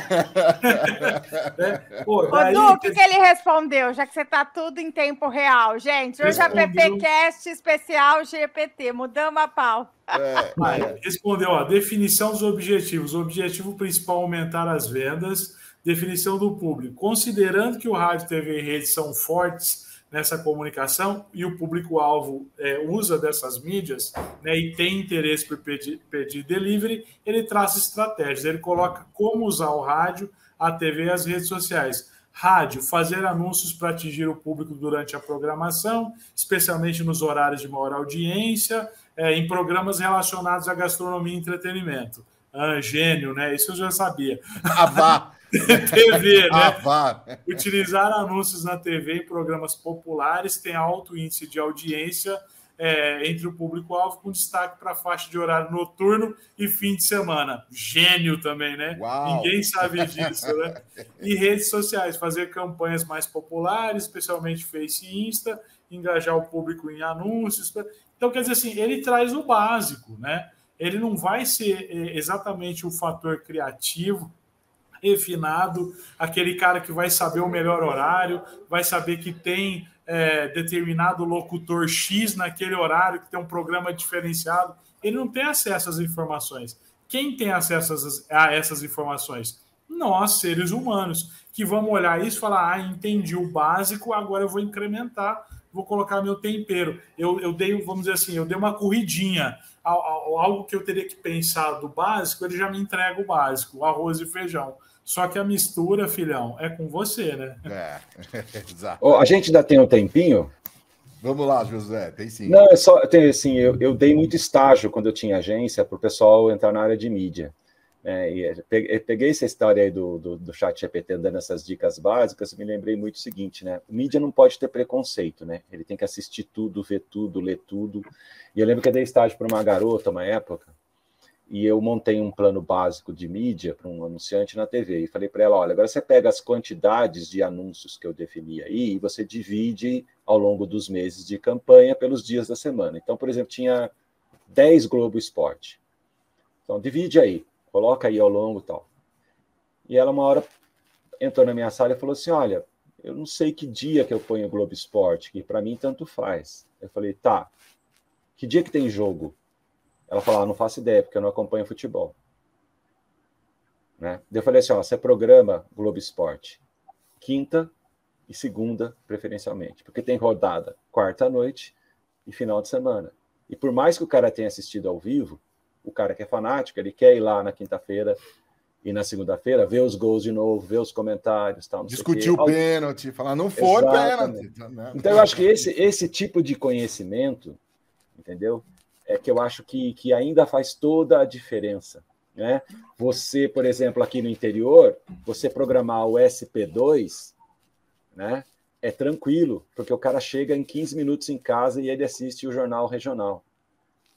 Speaker 2: é. Pô, daí... Ô, Du, o que, que ele respondeu? Já que você está tudo em tempo real, gente. Hoje respondeu... é PPCast especial GPT. Mudamos a pau.
Speaker 6: É, respondeu a definição dos objetivos. O objetivo principal é aumentar as vendas. Definição do público. Considerando que o rádio, TV e rede são fortes nessa comunicação e o público-alvo é, usa dessas mídias né, e tem interesse por pedir, pedir delivery, ele traz estratégias. Ele coloca como usar o rádio, a TV e as redes sociais. Rádio, fazer anúncios para atingir o público durante a programação, especialmente nos horários de maior audiência, é, em programas relacionados à gastronomia e entretenimento. Ah, gênio, né? Isso eu já sabia.
Speaker 1: Ah, vá.
Speaker 6: TV, né? Ah, Utilizar anúncios na TV em programas populares tem alto índice de audiência é, entre o público-alvo, com destaque para a faixa de horário noturno e fim de semana. Gênio também, né? Uau. Ninguém sabe disso, né? E redes sociais, fazer campanhas mais populares, especialmente Face e Insta, engajar o público em anúncios. Então, quer dizer assim, ele traz o básico, né? Ele não vai ser é, exatamente o fator criativo, refinado, aquele cara que vai saber o melhor horário, vai saber que tem é, determinado locutor X naquele horário, que tem um programa diferenciado. Ele não tem acesso às informações. Quem tem acesso a essas informações? Nós, seres humanos, que vamos olhar isso e falar: ah, entendi o básico, agora eu vou incrementar vou colocar meu tempero. Eu, eu dei, vamos dizer assim, eu dei uma corridinha. Algo que eu teria que pensar do básico, ele já me entrega o básico, o arroz e feijão. Só que a mistura, filhão, é com você, né? É,
Speaker 4: exato. Oh, a gente ainda tem um tempinho?
Speaker 1: Vamos lá, José, tem sim.
Speaker 4: Não, é só, tem, assim, eu, eu dei muito estágio quando eu tinha agência para o pessoal entrar na área de mídia. É, e peguei essa história aí do, do, do chat GPT dando essas dicas básicas, me lembrei muito o seguinte, né? O mídia não pode ter preconceito, né? Ele tem que assistir tudo, ver tudo, ler tudo. E eu lembro que eu dei estágio para uma garota, uma época, e eu montei um plano básico de mídia para um anunciante na TV. E falei para ela: olha, agora você pega as quantidades de anúncios que eu defini aí e você divide ao longo dos meses de campanha pelos dias da semana. Então, por exemplo, tinha 10 Globo Esporte. Então, divide aí coloca aí ao longo tal. E ela, uma hora, entrou na minha sala e falou assim: Olha, eu não sei que dia que eu ponho Globo Esporte, que para mim tanto faz. Eu falei: Tá, que dia que tem jogo? Ela falou: ah, Não faço ideia, porque eu não acompanho futebol. Né? Eu falei assim: ó, Você programa Globo Esporte quinta e segunda, preferencialmente, porque tem rodada quarta-noite e final de semana. E por mais que o cara tenha assistido ao vivo, o cara que é fanático, ele quer ir lá na quinta-feira e na segunda-feira ver os gols de novo, ver os comentários, tal.
Speaker 1: Discutir o pênalti, falar não foi
Speaker 4: pênalti. Então eu acho que esse esse tipo de conhecimento, entendeu? É que eu acho que, que ainda faz toda a diferença. Né? Você, por exemplo, aqui no interior, você programar o SP2, né? É tranquilo, porque o cara chega em 15 minutos em casa e ele assiste o jornal regional.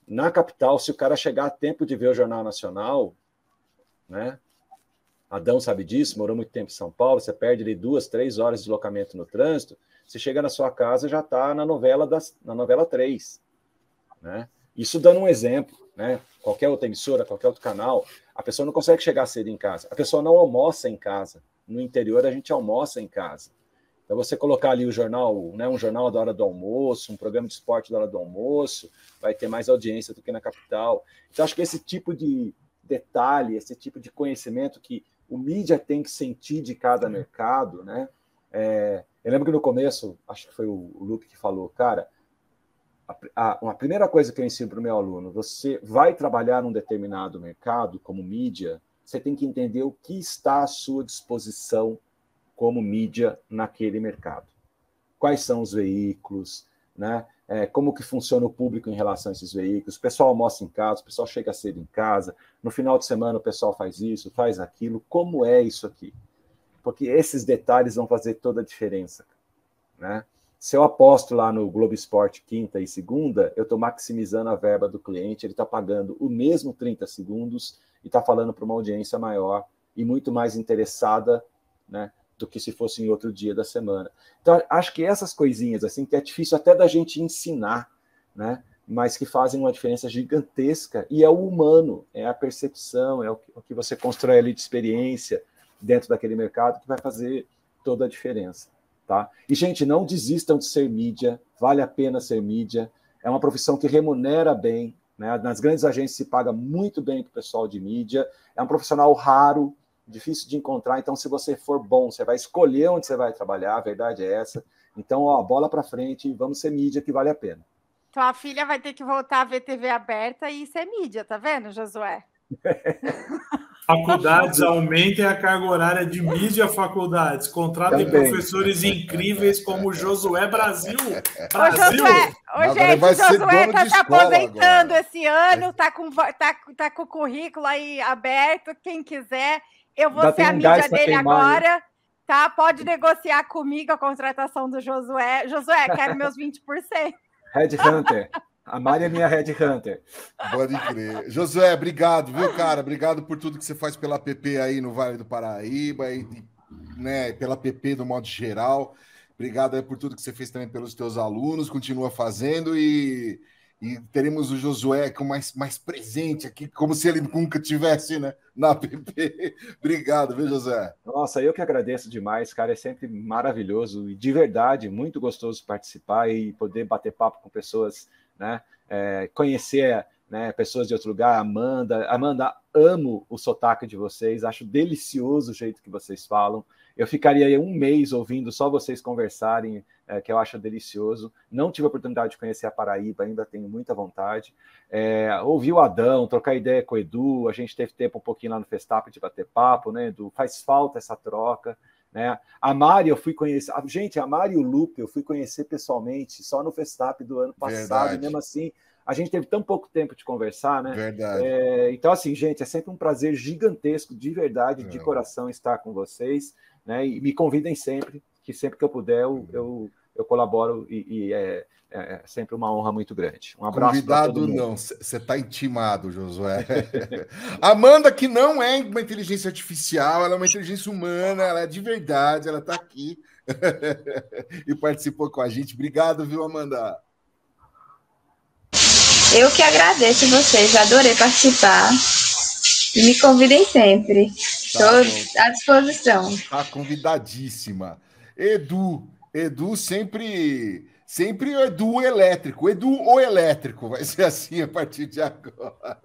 Speaker 4: Na capital, se o cara chegar a tempo de ver o Jornal Nacional, né? Adão sabe disso, morou muito tempo em São Paulo, você perde ali duas, três horas de deslocamento no trânsito, você chega na sua casa já está na novela das, na novela 3. Né? Isso dando um exemplo, né? Qualquer outra emissora, qualquer outro canal, a pessoa não consegue chegar cedo em casa. A pessoa não almoça em casa. No interior a gente almoça em casa. Então você colocar ali o jornal, né, um jornal da hora do almoço, um programa de esporte da hora do almoço, vai ter mais audiência do que na capital. Então acho que esse tipo de detalhe, esse tipo de conhecimento que o mídia tem que sentir de cada mercado, né? É, eu lembro que no começo, acho que foi o Luke que falou, cara, a, a, primeira coisa que eu ensino para o meu aluno, você vai trabalhar num determinado mercado, como mídia, você tem que entender o que está à sua disposição como mídia naquele mercado. Quais são os veículos, né? É, como que funciona o público em relação a esses veículos. O pessoal almoça em casa, o pessoal chega cedo em casa, no final de semana o pessoal faz isso, faz aquilo. Como é isso aqui? Porque esses detalhes vão fazer toda a diferença. Né? Se eu aposto lá no Globo Esporte quinta e segunda, eu estou maximizando a verba do cliente, ele está pagando o mesmo 30 segundos e está falando para uma audiência maior e muito mais interessada né, do que se fosse em outro dia da semana. Então, acho que essas coisinhas, assim, que é difícil até da gente ensinar, né? mas que fazem uma diferença gigantesca, e é o humano, é a percepção, é o que, você constrói ali de experiência dentro daquele mercado que vai fazer toda a diferença. Tá? E, gente, não desistam de ser mídia, vale a pena ser mídia, é uma profissão que remunera bem, né? nas grandes agências se paga muito bem para o pessoal de mídia, é um profissional raro, difícil de encontrar, então se você for bom, você vai escolher onde você vai trabalhar, a verdade é essa. Então, ó, bola para frente, vamos ser mídia que vale a pena.
Speaker 2: Tua filha vai ter que voltar a ver TV aberta e ser mídia, tá vendo, Josué?
Speaker 6: Faculdades aumentem a carga horária de mídia faculdades. Contratem Também. professores incríveis como Josué Brasil. Brasil.
Speaker 2: Ô, Josué, ô, gente, o Josué está se aposentando agora. esse ano, tá com, tá, tá com o currículo aí aberto. Quem quiser, eu vou Já ser a mídia dele agora. Aí. Tá? Pode negociar comigo a contratação do Josué. Josué, quero meus 20%.
Speaker 4: Red Hunter. A Mari é minha Red Hunter.
Speaker 1: Pode crer. Josué, obrigado, viu, cara? Obrigado por tudo que você faz pela PP aí no Vale do Paraíba e né, pela PP do modo geral. Obrigado por tudo que você fez também pelos teus alunos, continua fazendo e, e teremos o Josué com mais, mais presente aqui, como se ele nunca tivesse né, na PP. Obrigado, viu, José?
Speaker 4: Nossa, eu que agradeço demais, cara. É sempre maravilhoso e de verdade, muito gostoso participar e poder bater papo com pessoas né? É, conhecer né, pessoas de outro lugar, Amanda. Amanda, amo o sotaque de vocês, acho delicioso o jeito que vocês falam. Eu ficaria um mês ouvindo só vocês conversarem, é, que eu acho delicioso. Não tive a oportunidade de conhecer a Paraíba, ainda tenho muita vontade. É, ouvir o Adão, trocar ideia com o Edu, a gente teve tempo um pouquinho lá no Festap de bater papo, né, Edu? Faz falta essa troca. Né? A Mari eu fui conhecer, gente, a Mari e o Lupe eu fui conhecer pessoalmente só no Festap do ano passado, Verdade. e mesmo assim a gente teve tão pouco tempo de conversar, né?
Speaker 1: Verdade.
Speaker 4: É, então, assim, gente, é sempre um prazer gigantesco, de verdade, de é. coração, estar com vocês, né? E me convidem sempre, que sempre que eu puder, eu, eu, eu colaboro e, e é, é, é sempre uma honra muito grande. Um abraço.
Speaker 1: Convidado não, você está intimado, Josué. Amanda, que não é uma inteligência artificial, ela é uma inteligência humana, ela é de verdade, ela está aqui e participou com a gente. Obrigado, viu, Amanda?
Speaker 5: Eu que agradeço vocês, adorei participar. E me convidem sempre. Estou tá à disposição.
Speaker 1: Está convidadíssima. Edu, Edu sempre Sempre Edu elétrico, Edu ou elétrico, vai ser assim a partir de agora.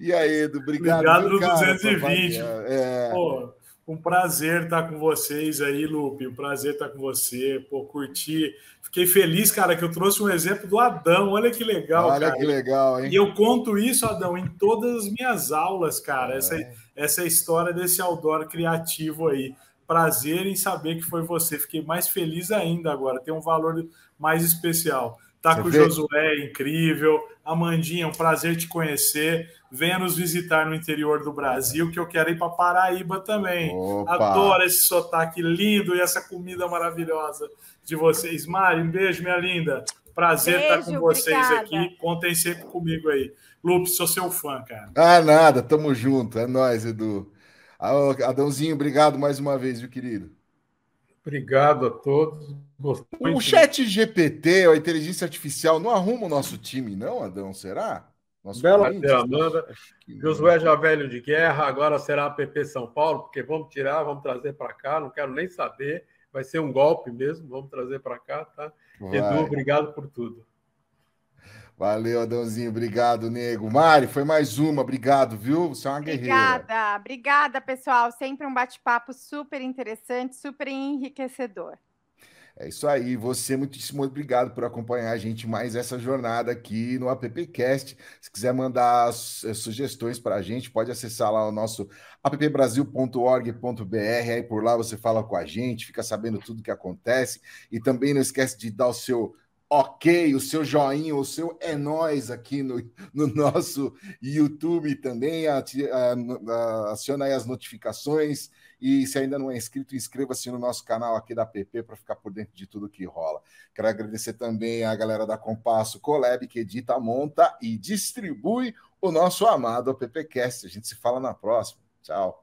Speaker 1: E aí, Edu, obrigado.
Speaker 6: Obrigado no 220. É... Um prazer estar com vocês aí, Lupe. Um prazer estar com você. Pô, curti. Fiquei feliz, cara, que eu trouxe um exemplo do Adão. Olha que legal,
Speaker 1: Olha
Speaker 6: cara.
Speaker 1: que legal, hein?
Speaker 6: E eu conto isso, Adão, em todas as minhas aulas, cara.
Speaker 1: É.
Speaker 6: Essa, essa história desse outdoor criativo aí. Prazer em saber que foi você. Fiquei mais feliz ainda agora. Tem um valor mais especial. Tá
Speaker 1: Você
Speaker 6: com o Josué, incrível. Amandinha, um prazer te conhecer. Venha nos visitar no interior do Brasil, que eu quero ir para Paraíba também.
Speaker 1: Opa.
Speaker 6: Adoro esse sotaque lindo e essa comida maravilhosa de vocês. Mari, um beijo, minha linda. Prazer
Speaker 2: Beijo,
Speaker 6: estar com vocês
Speaker 2: obrigada.
Speaker 6: aqui. Contem sempre comigo aí. Lupe, sou seu fã, cara.
Speaker 1: Ah, nada, tamo junto. É nóis, Edu. Ah, Adãozinho, obrigado mais uma vez, viu, querido?
Speaker 3: Obrigado a todos. Gostei
Speaker 1: O chat GPT, a inteligência artificial, não arruma o nosso time, não, Adão? Será? Nosso
Speaker 3: Bela Amanda. Josué já velho de guerra, agora será a PP São Paulo, porque vamos tirar, vamos trazer para cá, não quero nem saber. Vai ser um golpe mesmo, vamos trazer para cá, tá?
Speaker 1: Vai.
Speaker 3: Edu, obrigado por tudo.
Speaker 1: Valeu, Adãozinho. Obrigado, nego. Mari, foi mais uma. Obrigado, viu? Você é uma guerreira.
Speaker 2: Obrigada, obrigada, pessoal. Sempre um bate-papo super interessante, super enriquecedor.
Speaker 1: É isso aí. Você, muitíssimo obrigado por acompanhar a gente mais essa jornada aqui no AppCast. Se quiser mandar su- sugestões para a gente, pode acessar lá o nosso appbrasil.org.br. Aí por lá você fala com a gente, fica sabendo tudo que acontece. E também não esquece de dar o seu ok, o seu joinha, o seu é nós aqui no, no nosso YouTube também. Ati- a- Aciona aí as notificações. E se ainda não é inscrito, inscreva-se no nosso canal aqui da PP para ficar por dentro de tudo que rola. Quero agradecer também a galera da Compasso Colab, que edita, monta e distribui o nosso amado AppCast. A gente se fala na próxima. Tchau.